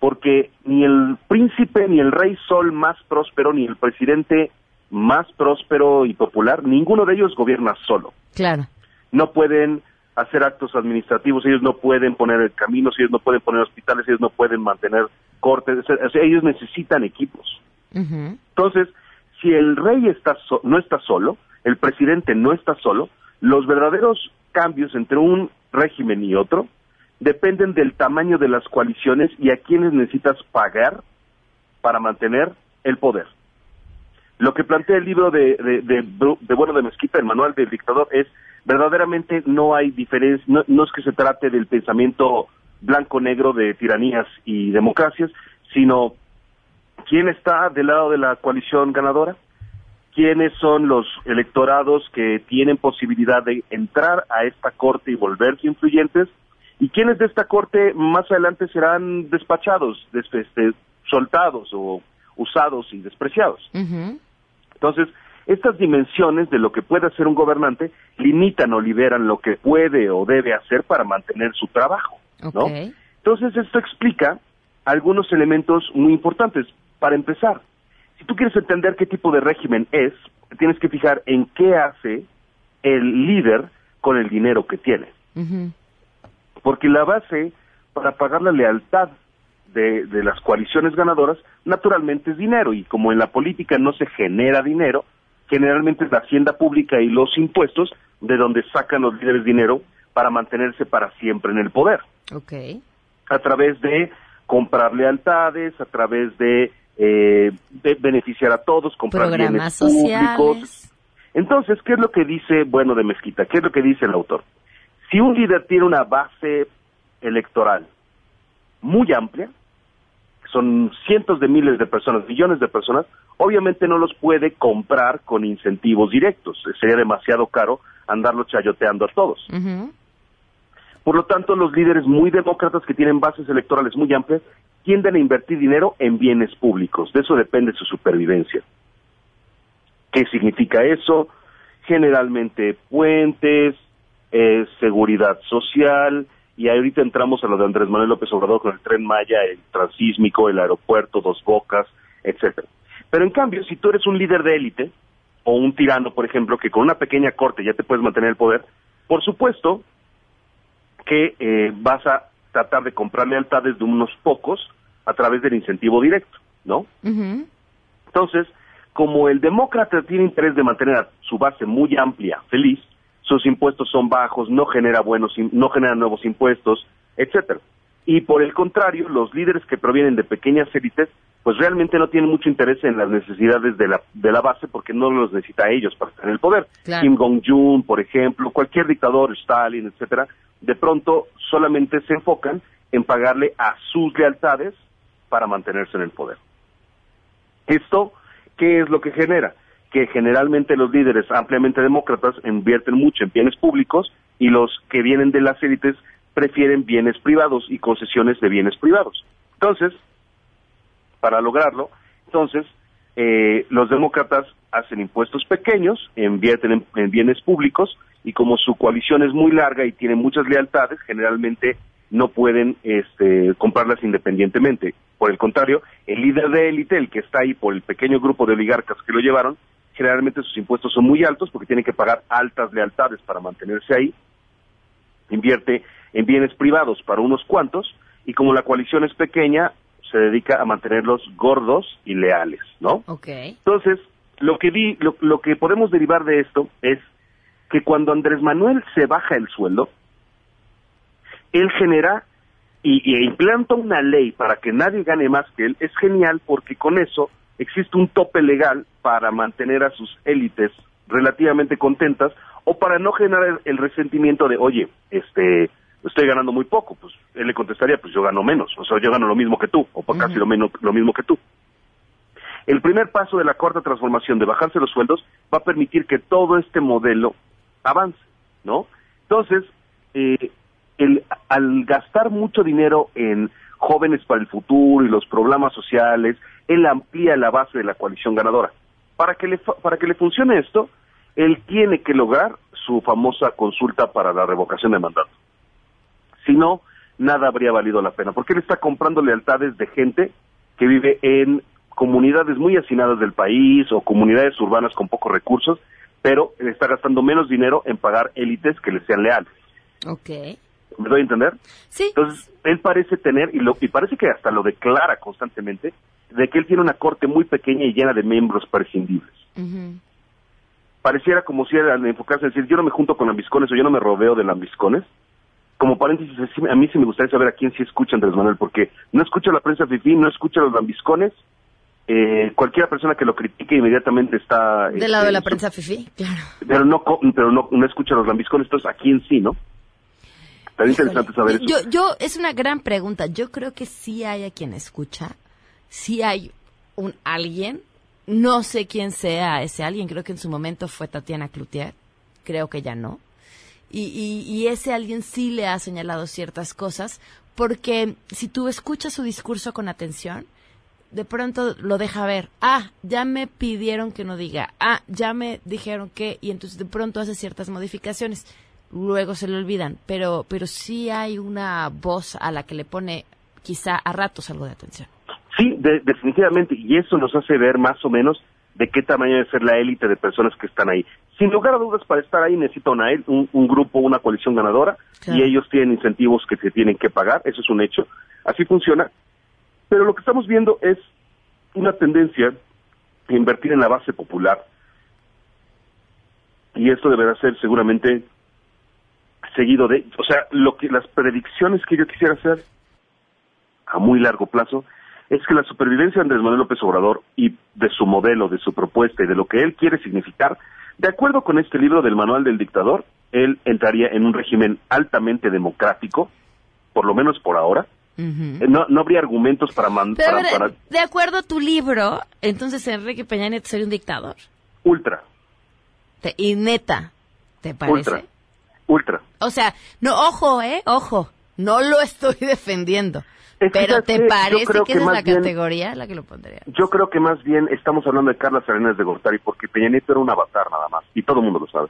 Speaker 16: porque ni el príncipe ni el rey sol más próspero ni el presidente más próspero y popular, ninguno de ellos gobierna solo
Speaker 2: Claro.
Speaker 16: no pueden hacer actos administrativos, ellos no pueden poner caminos, ellos no pueden poner hospitales, ellos no pueden mantener cortes, o sea, ellos necesitan equipos. Entonces, si el rey está so- no está solo, el presidente no está solo, los verdaderos cambios entre un régimen y otro dependen del tamaño de las coaliciones y a quienes necesitas pagar para mantener el poder. Lo que plantea el libro de, de, de Bueno de Mezquita, el manual del dictador, es verdaderamente no hay diferencia, no, no es que se trate del pensamiento blanco-negro de tiranías y democracias, sino quién está del lado de la coalición ganadora, quiénes son los electorados que tienen posibilidad de entrar a esta corte y volverse influyentes, y quiénes de esta corte más adelante serán despachados, des- este, soltados o usados y despreciados. Entonces, estas dimensiones de lo que puede hacer un gobernante limitan o liberan lo que puede o debe hacer para mantener su trabajo, ¿no? Entonces, esto explica algunos elementos muy importantes. Para empezar, si tú quieres entender qué tipo de régimen es, tienes que fijar en qué hace el líder con el dinero que tiene. Porque la base para pagar la lealtad de, de las coaliciones ganadoras, naturalmente es dinero. Y como en la política no se genera dinero, generalmente es la hacienda pública y los impuestos de donde sacan los líderes dinero para mantenerse para siempre en el poder.
Speaker 2: Ok.
Speaker 16: A través de comprar lealtades, a través de, eh, de beneficiar a todos, comprar
Speaker 2: Programas
Speaker 16: bienes
Speaker 2: sociales.
Speaker 16: públicos. Entonces, ¿qué es lo que dice Bueno de Mezquita? ¿Qué es lo que dice el autor? Si un líder tiene una base electoral muy amplia, son cientos de miles de personas, millones de personas, obviamente no los puede comprar con incentivos directos. Sería demasiado caro andarlo chayoteando a todos. Por lo tanto, los líderes muy demócratas que tienen bases electorales muy amplias tienden a invertir dinero en bienes públicos. De eso depende su supervivencia. ¿Qué significa eso? Generalmente puentes, eh, seguridad social, y ahorita entramos a lo de Andrés Manuel López Obrador con el tren Maya, el transísmico, el aeropuerto, Dos Bocas, etcétera. Pero en cambio, si tú eres un líder de élite, o un tirano, por ejemplo, que con una pequeña corte ya te puedes mantener el poder, por supuesto que eh, vas a tratar de comprar lealtades de unos pocos a través del incentivo directo, ¿no? Entonces, como el demócrata tiene interés de mantener a su base muy amplia, feliz, sus impuestos son bajos, no genera buenos, no genera nuevos impuestos, etcétera. Y por el contrario, los líderes que provienen de pequeñas élites, pues realmente no tienen mucho interés en las necesidades de la, de la base porque no los necesita a ellos para estar en el poder.
Speaker 2: Claro.
Speaker 16: Kim Jong-un, por ejemplo, cualquier dictador, Stalin, etcétera, de pronto solamente se enfocan en pagarle a sus lealtades para mantenerse en el poder. Esto, ¿qué es lo que genera? Que generalmente los líderes ampliamente demócratas invierten mucho en bienes públicos y los que vienen de las élites prefieren bienes privados y concesiones de bienes privados. Entonces, para lograrlo, entonces, eh, los demócratas hacen impuestos pequeños, invierten en, en bienes públicos y como su coalición es muy larga y tiene muchas lealtades, generalmente no pueden este, comprarlas independientemente. Por el contrario, el líder de élite, el que está ahí por el pequeño grupo de oligarcas que lo llevaron, generalmente sus impuestos son muy altos porque tienen que pagar altas lealtades para mantenerse ahí. Invierte en bienes privados para unos cuantos y como la coalición es pequeña, se dedica a mantenerlos gordos y leales, ¿no?
Speaker 2: Ok.
Speaker 16: Entonces, lo que di, lo, lo que podemos derivar de esto es que cuando Andrés Manuel se baja el sueldo, él genera y, y implanta una ley para que nadie gane más que él, es genial porque con eso existe un tope legal para mantener a sus élites relativamente contentas o para no generar el, el resentimiento de, oye, este, estoy ganando muy poco, pues él le contestaría, pues yo gano menos, o sea, yo gano lo mismo que tú, o por casi lo, menos, lo mismo que tú. El primer paso de la cuarta transformación de bajarse los sueldos va a permitir que todo este modelo avance, ¿no? Entonces, eh, el, al gastar mucho dinero en jóvenes para el futuro y los programas sociales, él amplía la base de la coalición ganadora. Para que le, para que le funcione esto, él tiene que lograr su famosa consulta para la revocación de mandato. Si no, nada habría valido la pena, porque él está comprando lealtades de gente que vive en comunidades muy hacinadas del país o comunidades urbanas con pocos recursos, pero está gastando menos dinero en pagar élites que le sean leales.
Speaker 2: Ok.
Speaker 16: ¿Me doy a entender?
Speaker 2: Sí.
Speaker 16: Entonces, él parece tener, y, lo, y parece que hasta lo declara constantemente, de que él tiene una corte muy pequeña y llena de miembros prescindibles. Pareciera como si era al enfocarse en decir, yo no me junto con lambiscones o yo no me rodeo de lambiscones. Como paréntesis, a mí sí me gustaría saber a quién sí escucha Andrés Manuel, porque no escucha la prensa fifí, no escucha los lambiscones. Eh, cualquier persona que lo critique inmediatamente está...
Speaker 2: Del lado de la
Speaker 16: este,
Speaker 2: prensa fifi, claro.
Speaker 16: pero no pero no, no escucha los lambiscones, entonces a quién sí, ¿no? Estaría interesante saber eso.
Speaker 2: Yo, yo, es una gran pregunta. Yo creo que sí hay a quien escucha, sí hay un alguien, no sé quién sea ese alguien, creo que en su momento fue Tatiana Cloutier, creo que ya no. Y, y, y ese alguien sí le ha señalado ciertas cosas, porque si tú escuchas su discurso con atención, de pronto lo deja ver. Ah, ya me pidieron que no diga. Ah, ya me dijeron que. Y entonces de pronto hace ciertas modificaciones. Luego se le olvidan. Pero, pero sí hay una voz a la que le pone quizá a ratos algo de atención.
Speaker 16: Sí, de- definitivamente, y eso nos hace ver más o menos de qué tamaño debe ser la élite de personas que están ahí. Sin lugar a dudas, para estar ahí necesita una, un, un grupo, una coalición ganadora,
Speaker 2: Claro.
Speaker 16: y ellos tienen incentivos que se tienen que pagar, eso es un hecho. Así funciona. Pero lo que estamos viendo es una tendencia a invertir en la base popular, y esto deberá ser seguramente seguido de, o sea, lo que las predicciones que yo quisiera hacer a muy largo plazo es que la supervivencia de Andrés Manuel López Obrador y de su modelo, de su propuesta y de lo que él quiere significar, de acuerdo con este libro del Manual del Dictador, él entraría en un régimen altamente democrático, por lo menos por ahora. Eh, No, no habría argumentos para, man-
Speaker 2: Pero
Speaker 16: para-
Speaker 2: de acuerdo a tu libro, entonces Enrique Peña Nieto sería un dictador.
Speaker 16: ultra,
Speaker 2: Te- y neta, ¿te parece?
Speaker 16: ultra, ultra.
Speaker 2: O sea, no, ojo, ¿eh? Ojo. No lo estoy defendiendo.
Speaker 16: Es que
Speaker 2: pero ¿te parece que,
Speaker 16: que
Speaker 2: esa es la
Speaker 16: bien-
Speaker 2: categoría la que lo pondría?
Speaker 16: Yo creo que más bien estamos hablando de Carlos Arenas de Gortari, porque Peña Nieto era un avatar nada más, y todo el mundo lo sabe.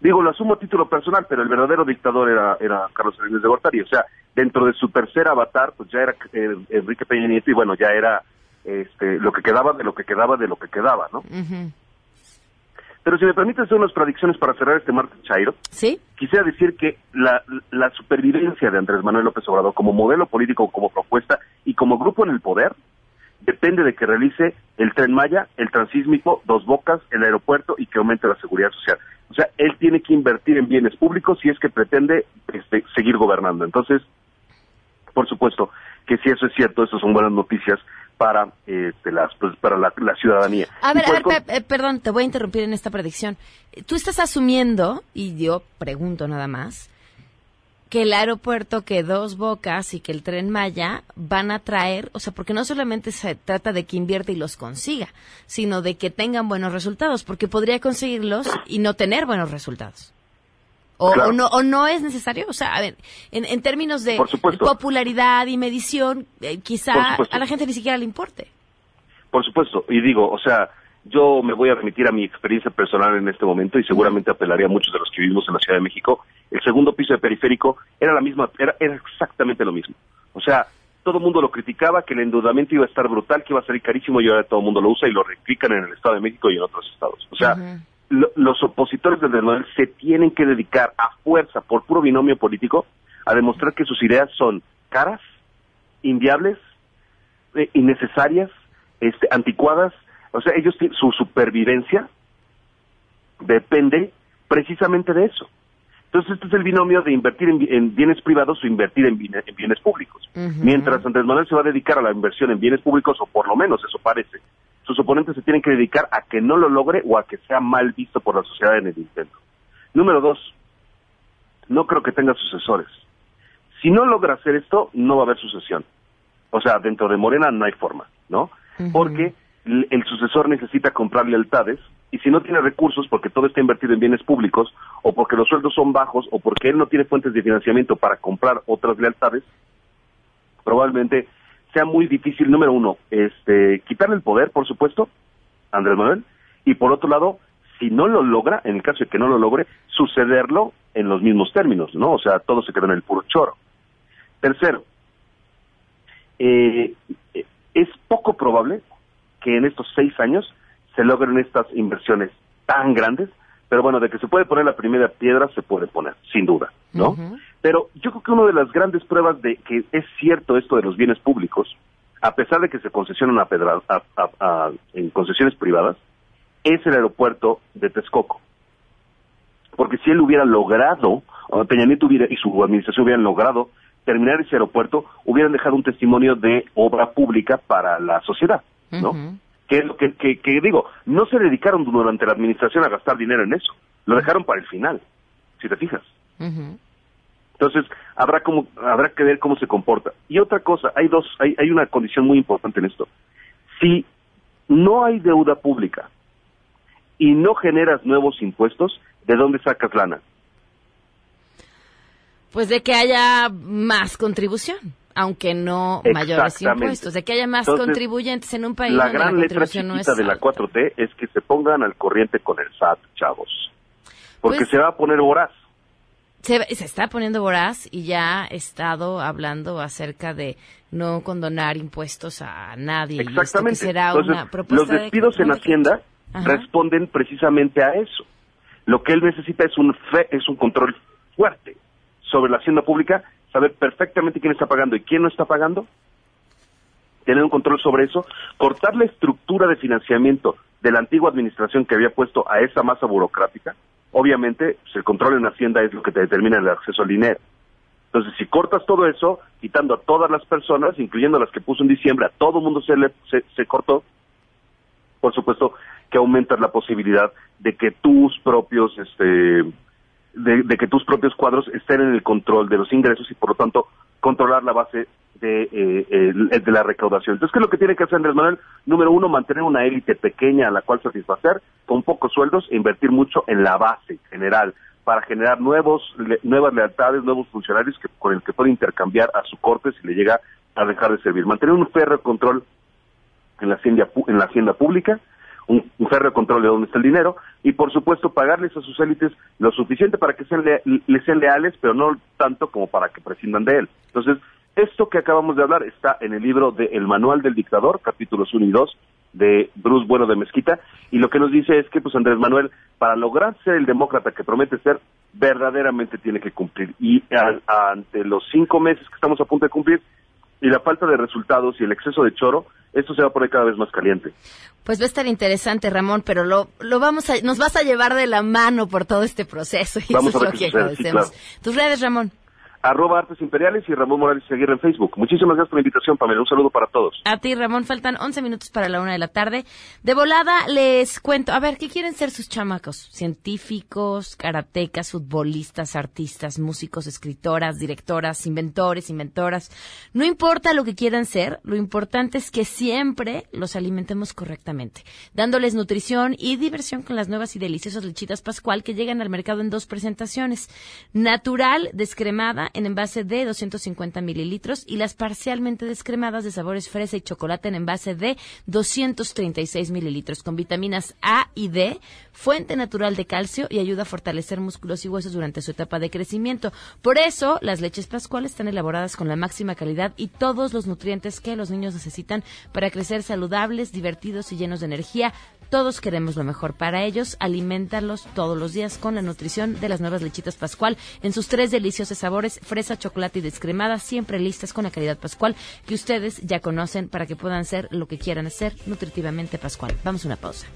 Speaker 16: Digo, lo asumo a título personal, pero el verdadero dictador era, era Carlos Salinas de Gortari. O sea, dentro de su tercer avatar, pues ya era eh, Enrique Peña Nieto y bueno, ya era este, lo que quedaba de lo que quedaba de lo que quedaba, ¿no?
Speaker 2: Ujú.
Speaker 16: Pero si me permite hacer unas predicciones para cerrar este martes, Chairo,
Speaker 2: ¿Sí?
Speaker 16: quisiera decir que la, la supervivencia de Andrés Manuel López Obrador como modelo político, como propuesta y como grupo en el poder, depende de que realice el tren Maya, el transísmico, dos bocas, el aeropuerto y que aumente la seguridad social. O sea, él tiene que invertir en bienes públicos si es que pretende este, seguir gobernando. Entonces, por supuesto que si eso es cierto, eso son buenas noticias para este, las pues, para la, la ciudadanía.
Speaker 2: A ver, a
Speaker 16: por
Speaker 2: ver,
Speaker 16: con-
Speaker 2: eh, perdón, te voy a interrumpir en esta predicción. Tú estás asumiendo, y yo pregunto nada más, que el aeropuerto, que Dos Bocas y que el Tren Maya van a traer, o sea, porque no solamente se trata de que invierte y los consiga, sino de que tengan buenos resultados, porque podría conseguirlos y no tener buenos resultados. O,
Speaker 16: Claro.
Speaker 2: o no, o no es necesario, o sea, a ver, en, en términos de popularidad y medición, eh, quizá a la gente ni siquiera le importe.
Speaker 16: Por supuesto, y digo, o sea, yo me voy a remitir a mi experiencia personal en este momento y seguramente apelaría a muchos de los que vivimos en la Ciudad de México. El segundo piso de periférico era la misma, era, era exactamente lo mismo. O sea, todo el mundo lo criticaba, que el endeudamiento iba a estar brutal, que iba a salir carísimo y ahora todo el mundo lo usa y lo replican en el Estado de México y en otros estados. O sea, lo- los opositores del Manuel se tienen que dedicar a fuerza, por puro binomio político, a demostrar que sus ideas son caras, inviables, eh, innecesarias, este, anticuadas. O sea, ellos su supervivencia depende precisamente de eso. Entonces, este es el binomio de invertir en, bi- en bienes privados o invertir en, bienes- en bienes públicos. Mientras Andrés Manuel se va a dedicar a la inversión en bienes públicos, o por lo menos eso parece, sus oponentes se tienen que dedicar a que no lo logre o a que sea mal visto por la sociedad en el intento. Número dos, no creo que tenga sucesores. Si no logra hacer esto, no va a haber sucesión. O sea, dentro de Morena no hay forma, ¿no? Porque el sucesor necesita comprar lealtades y si no tiene recursos porque todo está invertido en bienes públicos o porque los sueldos son bajos o porque él no tiene fuentes de financiamiento para comprar otras lealtades, probablemente sea muy difícil, número uno, este, quitarle el poder, por supuesto, Andrés Manuel, y por otro lado, si no lo logra, en el caso de que no lo logre, sucederlo en los mismos términos, ¿no? O sea, todo se queda en el puro choro. Tercero, eh, eh, es poco probable que en estos seis años se logren estas inversiones tan grandes, pero bueno, de que se puede poner la primera piedra, se puede poner, sin duda, ¿no? Pero yo creo que una de las grandes pruebas de que es cierto esto de los bienes públicos, a pesar de que se concesionan a pedra- a- a- a- en concesiones privadas, es el aeropuerto de Texcoco. Porque si él hubiera logrado, o Peña Nieto hubiera, y su administración hubieran logrado terminar ese aeropuerto, hubieran dejado un testimonio de obra pública para la sociedad, ¿no? Que es lo que, que, que digo, no se dedicaron durante la administración a gastar dinero en eso, lo dejaron para el final, si te fijas. Entonces, habrá como, habrá que ver cómo se comporta. Y otra cosa, hay dos, hay, hay una condición muy importante en esto. Si no hay deuda pública y no generas nuevos impuestos, ¿de dónde sacas lana?
Speaker 2: Pues de que haya más contribución, aunque no mayores impuestos, de que haya más
Speaker 16: Entonces,
Speaker 2: contribuyentes en un país
Speaker 16: La
Speaker 2: donde
Speaker 16: gran
Speaker 2: la
Speaker 16: letra
Speaker 2: contribución no es
Speaker 16: de la
Speaker 2: alta.
Speaker 16: 4T es que se pongan al corriente con el SAT, chavos. Porque
Speaker 2: Pues-
Speaker 16: se va a poner voraz.
Speaker 2: Se, se está poniendo voraz y ya ha estado hablando acerca de no condonar impuestos a nadie. y esto que
Speaker 16: Exactamente.
Speaker 2: será
Speaker 16: Entonces,
Speaker 2: una propuesta
Speaker 16: los
Speaker 2: de
Speaker 16: despidos en Hacienda
Speaker 2: Ajá.
Speaker 16: responden precisamente a eso. Lo que él necesita es un fe- es un control fuerte sobre la hacienda pública, saber perfectamente quién está pagando y quién no está pagando, tener un control sobre eso, cortar la estructura de financiamiento de la antigua administración que había puesto a esa masa burocrática. Obviamente, pues, el control en Hacienda es lo que te determina el acceso al dinero. Entonces, si cortas todo eso, quitando a todas las personas, incluyendo las que puso en diciembre, a todo mundo se, le, se, se cortó, por supuesto que aumentas la posibilidad de que tus propios, este, de, de que tus propios cuadros estén en el control de los ingresos y por lo tanto controlar la base de, eh, de la recaudación. Entonces, ¿qué es lo que tiene que hacer Andrés Manuel? Número uno, mantener una élite pequeña a la cual satisfacer con pocos sueldos e invertir mucho en la base general para generar nuevos le- nuevas lealtades, nuevos funcionarios que, con el que puede intercambiar a su corte si le llega a dejar de servir. Mantener un férreo control en la hacienda, en la hacienda pública, un, un férreo control de dónde está el dinero y por supuesto pagarles a sus élites lo suficiente para que sean lea- les sean leales, pero no tanto como para que prescindan de él. Entonces, esto que acabamos de hablar está en el libro de El Manual del Dictador, capítulos 1 y 2, de Bruce Bueno de Mezquita, y lo que nos dice es que pues Andrés Manuel, para lograr ser el demócrata que promete ser, verdaderamente tiene que cumplir. Y a- ante los cinco meses que estamos a punto de cumplir, y la falta de resultados y el exceso de choro, esto se va a poner cada vez más caliente.
Speaker 2: Pues va a estar interesante, Ramón, pero lo, lo vamos a, nos vas a llevar de la mano por todo este proceso y
Speaker 16: Vamos
Speaker 2: eso
Speaker 16: a
Speaker 2: es lo que
Speaker 16: sucede, sí,
Speaker 2: agradecemos.
Speaker 16: claro.
Speaker 2: Tus redes, Ramón.
Speaker 16: Arroba Artes Imperiales y Ramón Morales Seguir en Facebook. Muchísimas gracias por la invitación, Pamela. Un saludo para todos.
Speaker 2: A ti, Ramón, faltan 11 minutos para la una de la tarde. De volada les cuento, a ver, ¿qué quieren ser sus chamacos? Científicos, karatecas, futbolistas, artistas, músicos, escritoras, directoras, inventores, inventoras. No importa lo que quieran ser, lo importante es que siempre los alimentemos correctamente, dándoles nutrición y diversión con las nuevas y deliciosas lechitas Pascual que llegan al mercado en dos presentaciones. Natural, descremada en envase de 250 mililitros y las parcialmente descremadas de sabores fresa y chocolate en envase de 236 mililitros con vitaminas A y D, fuente natural de calcio y ayuda a fortalecer músculos y huesos durante su etapa de crecimiento. Por eso, las leches Pascual están elaboradas con la máxima calidad y todos los nutrientes que los niños necesitan para crecer saludables, divertidos y llenos de energía. Todos queremos lo mejor para ellos. Aliméntalos todos los días con la nutrición de las nuevas lechitas Pascual en sus tres deliciosos sabores, fresa, chocolate y descremada, siempre listas con la calidad Pascual que ustedes ya conocen para que puedan ser lo que quieran hacer nutritivamente Pascual. Vamos a una pausa.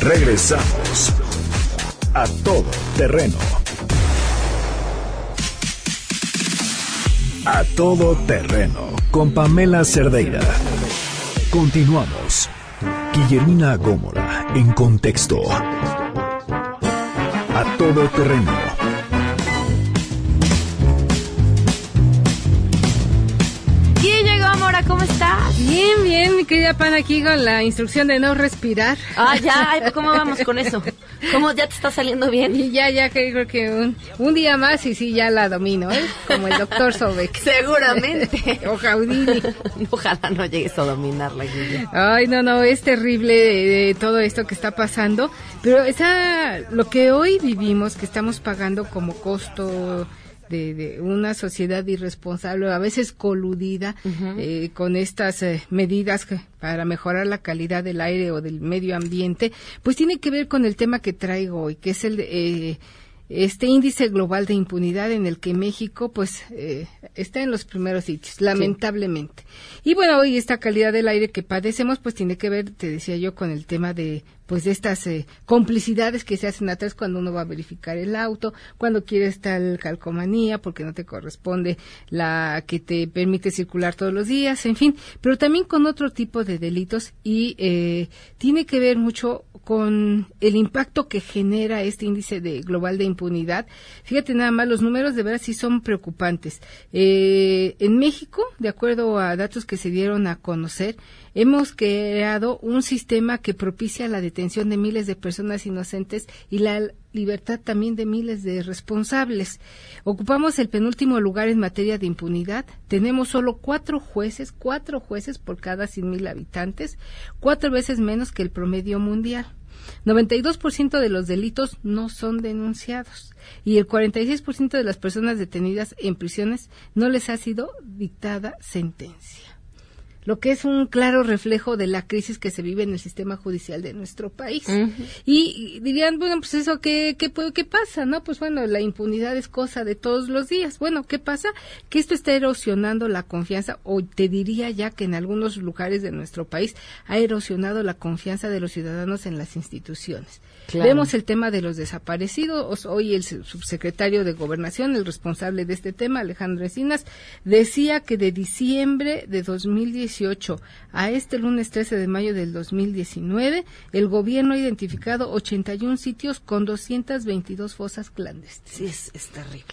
Speaker 1: Regresamos a todo terreno. A todo terreno con Pamela Cerdeira. Continuamos. Guillermina Gómora en contexto. A todo terreno.
Speaker 17: Bien, mi querida Pan, aquí con la instrucción de no respirar.
Speaker 2: Ah, ya, ay, ¿cómo vamos con eso? ¿Cómo ya te está saliendo bien?
Speaker 17: Y ya, ya creo que un, un día más y sí, ya la domino, ¿eh? Como el doctor Sobek.
Speaker 2: Seguramente.
Speaker 17: o Jaudini.
Speaker 2: Ojalá no llegues a dominarla, Guille.
Speaker 17: Ay, no, no, es terrible de todo esto que está pasando. Pero esa, lo que hoy vivimos, que estamos pagando como costo de, de una sociedad irresponsable, a veces coludida eh, con estas eh, medidas que- para mejorar la calidad del aire o del medio ambiente, pues tiene que ver con el tema que traigo hoy, que es el de, eh, este índice global de impunidad en el que México pues eh, está en los primeros sitios, lamentablemente. Y bueno, hoy esta calidad del aire que padecemos pues tiene que ver, te decía yo, con el tema de pues de estas eh, complicidades que se hacen atrás cuando uno va a verificar el auto, cuando quieres tal calcomanía porque no te corresponde la que te permite circular todos los días, en fin, pero también con otro tipo de delitos y eh, tiene que ver mucho con el impacto que genera este índice de global de impunidad. Fíjate nada más, los números de veras sí son preocupantes. Eh, en México, de acuerdo a datos que se dieron a conocer, hemos creado un sistema que propicia la detención de miles de personas inocentes y la libertad también de miles de responsables. Ocupamos el penúltimo lugar en materia de impunidad. Tenemos solo cuatro jueces, cuatro jueces por cada 100 mil habitantes, cuatro veces menos que el promedio mundial. 92% de los delitos no son denunciados y el 46% de las personas detenidas en prisiones no les ha sido dictada sentencia lo que es un claro reflejo de la crisis que se vive en el sistema judicial de nuestro país. y, y dirían, bueno, pues eso, ¿qué, qué, ¿qué pasa? No, pues bueno, la impunidad es cosa de todos los días. Bueno, ¿qué pasa? Que esto está erosionando la confianza, o te diría ya que en algunos lugares de nuestro país ha erosionado la confianza de los ciudadanos en las instituciones.
Speaker 2: Claro.
Speaker 17: Vemos el tema de los desaparecidos. Hoy el su- subsecretario de Gobernación, el responsable de este tema, Alejandro Encinas, decía que de diciembre de 2018 a este lunes 13 de mayo del 2019, el gobierno ha identificado 81 sitios con 222 fosas clandestinas.
Speaker 2: Sí, es, es terrible.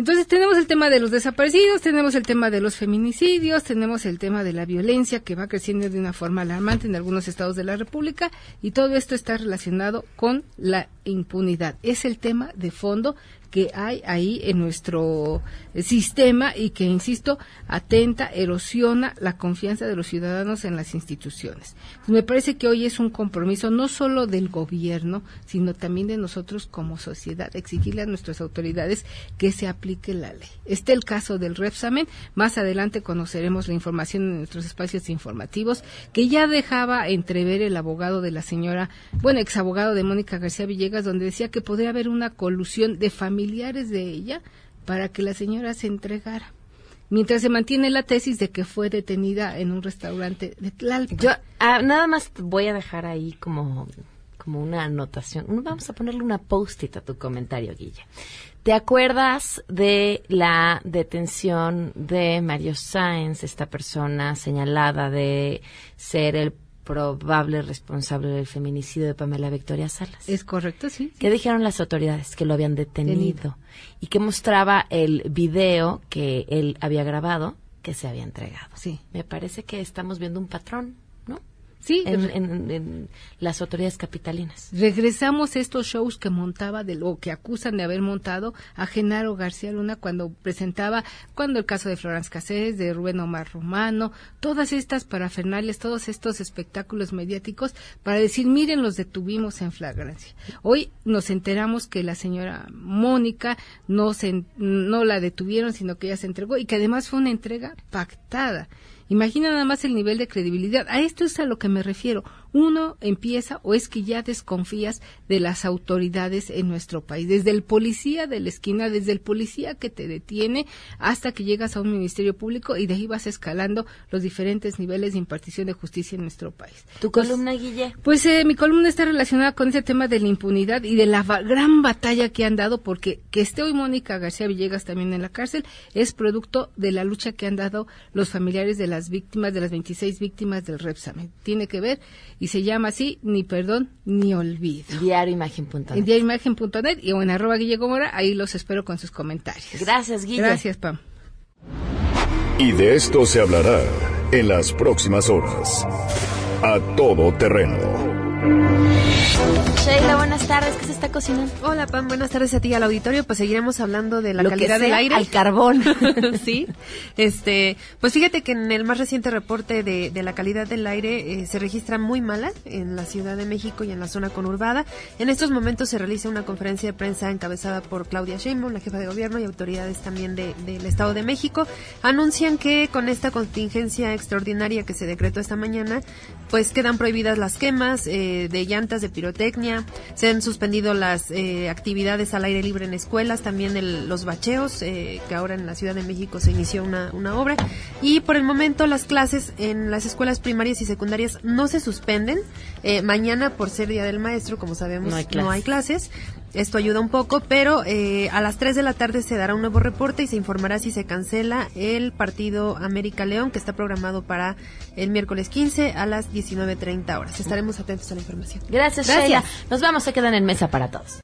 Speaker 17: Entonces tenemos el tema de los desaparecidos, tenemos el tema de los feminicidios, tenemos el tema de la violencia que va creciendo de una forma alarmante en algunos estados de la República y todo esto está relacionado con la impunidad. Es el tema de fondo que hay ahí en nuestro sistema y que, insisto, atenta, erosiona la confianza de los ciudadanos en las instituciones. Me parece que hoy es un compromiso no solo del gobierno, sino también de nosotros como sociedad, exigirle a nuestras autoridades que se aplique la ley. Este el caso del Repsamen. Más adelante conoceremos la información en nuestros espacios informativos que ya dejaba entrever el abogado de la señora, bueno, exabogado de Mónica García Villegas, donde decía que podría haber una colusión de familiares de ella para que la señora se entregara. Mientras se mantiene la tesis de que fue detenida en un restaurante de Tlalpan.
Speaker 2: Yo ah, nada más voy a dejar ahí como, como una anotación. Vamos a ponerle una post-it a tu comentario, Guille. ¿Te acuerdas de la detención de Mario Sáenz, esta persona señalada de ser el probable responsable del feminicidio de Pamela Victoria Salas?
Speaker 17: Es correcto, sí.
Speaker 2: ¿Qué dijeron las autoridades? Que lo habían detenido
Speaker 17: Detenido.
Speaker 2: y que mostraba el video que él había grabado que se había entregado.
Speaker 17: Sí.
Speaker 2: Me parece que estamos viendo un patrón.
Speaker 17: Sí,
Speaker 2: En, en- en las autoridades capitalinas.
Speaker 17: regresamos a estos shows que montaba de lo que acusan de haber montado a Genaro García Luna cuando presentaba cuando el caso de Florence Cassés, de Rubén Omar Romano, todas estas parafernales, todos estos espectáculos mediáticos para decir, miren, los detuvimos en flagrancia. Hoy nos enteramos que la señora Mónica no se no la detuvieron, sino que ella se entregó y que además fue una entrega pactada. Imagina nada más el nivel de credibilidad. A esto es a lo que me refiero. Uno empieza o es que ya desconfías de las autoridades en nuestro país, desde el policía de la esquina, desde el policía que te detiene hasta que llegas a un ministerio público y de ahí vas escalando los diferentes niveles de impartición de justicia en nuestro país.
Speaker 2: ¿Tu columna, Guille?
Speaker 17: Pues eh, mi columna está relacionada con ese tema de la impunidad y de la gran batalla que han dado, porque que esté hoy Mónica García Villegas también en la cárcel es producto de la lucha que han dado los familiares de las víctimas, de las 26 víctimas del Repsamen. Tiene que ver y se llama así, ni perdón ni olvido.
Speaker 2: Diarioimagen.net.
Speaker 17: En diarioimagen.net y en arroba Guille Gómora, ahí los espero con sus comentarios.
Speaker 2: Gracias, Guille.
Speaker 17: Gracias, Pam.
Speaker 1: Y de esto se hablará en las próximas horas. A todo terreno.
Speaker 2: Sheila, buenas tardes. ¿Qué se está cocinando?
Speaker 18: Hola, Pam. Buenas tardes a ti al auditorio. Pues seguiremos hablando de la
Speaker 2: Lo que
Speaker 18: calidad del aire.
Speaker 2: al carbón.
Speaker 18: sí. Este, pues fíjate que en el más reciente reporte de, de la calidad del aire eh, se registra muy mala en la Ciudad de México y en la zona conurbada. En estos momentos se realiza una conferencia de prensa encabezada por Claudia Sheinbaum, la jefa de gobierno y autoridades también de- del Estado de México. Anuncian que con esta contingencia extraordinaria que se decretó esta mañana, pues quedan prohibidas las quemas eh, de llantas de pirotecnia, se han suspendido las eh, actividades al aire libre en escuelas, también el- los bacheos, eh, que ahora en la Ciudad de México se inició una, una obra, y por el momento las clases en las escuelas primarias y secundarias no se suspenden. Eh, mañana, por ser Día del Maestro, como sabemos,
Speaker 2: No hay
Speaker 18: no hay clases. Esto ayuda un poco, pero eh, a las 3 de la tarde se dará un nuevo reporte y se informará si se cancela el partido América León, que está programado para el miércoles 15 a las 19.30 horas. Estaremos atentos a la información.
Speaker 2: Gracias,
Speaker 18: Gracias.
Speaker 2: Sheila. Nos vamos, se quedan en mesa para todos.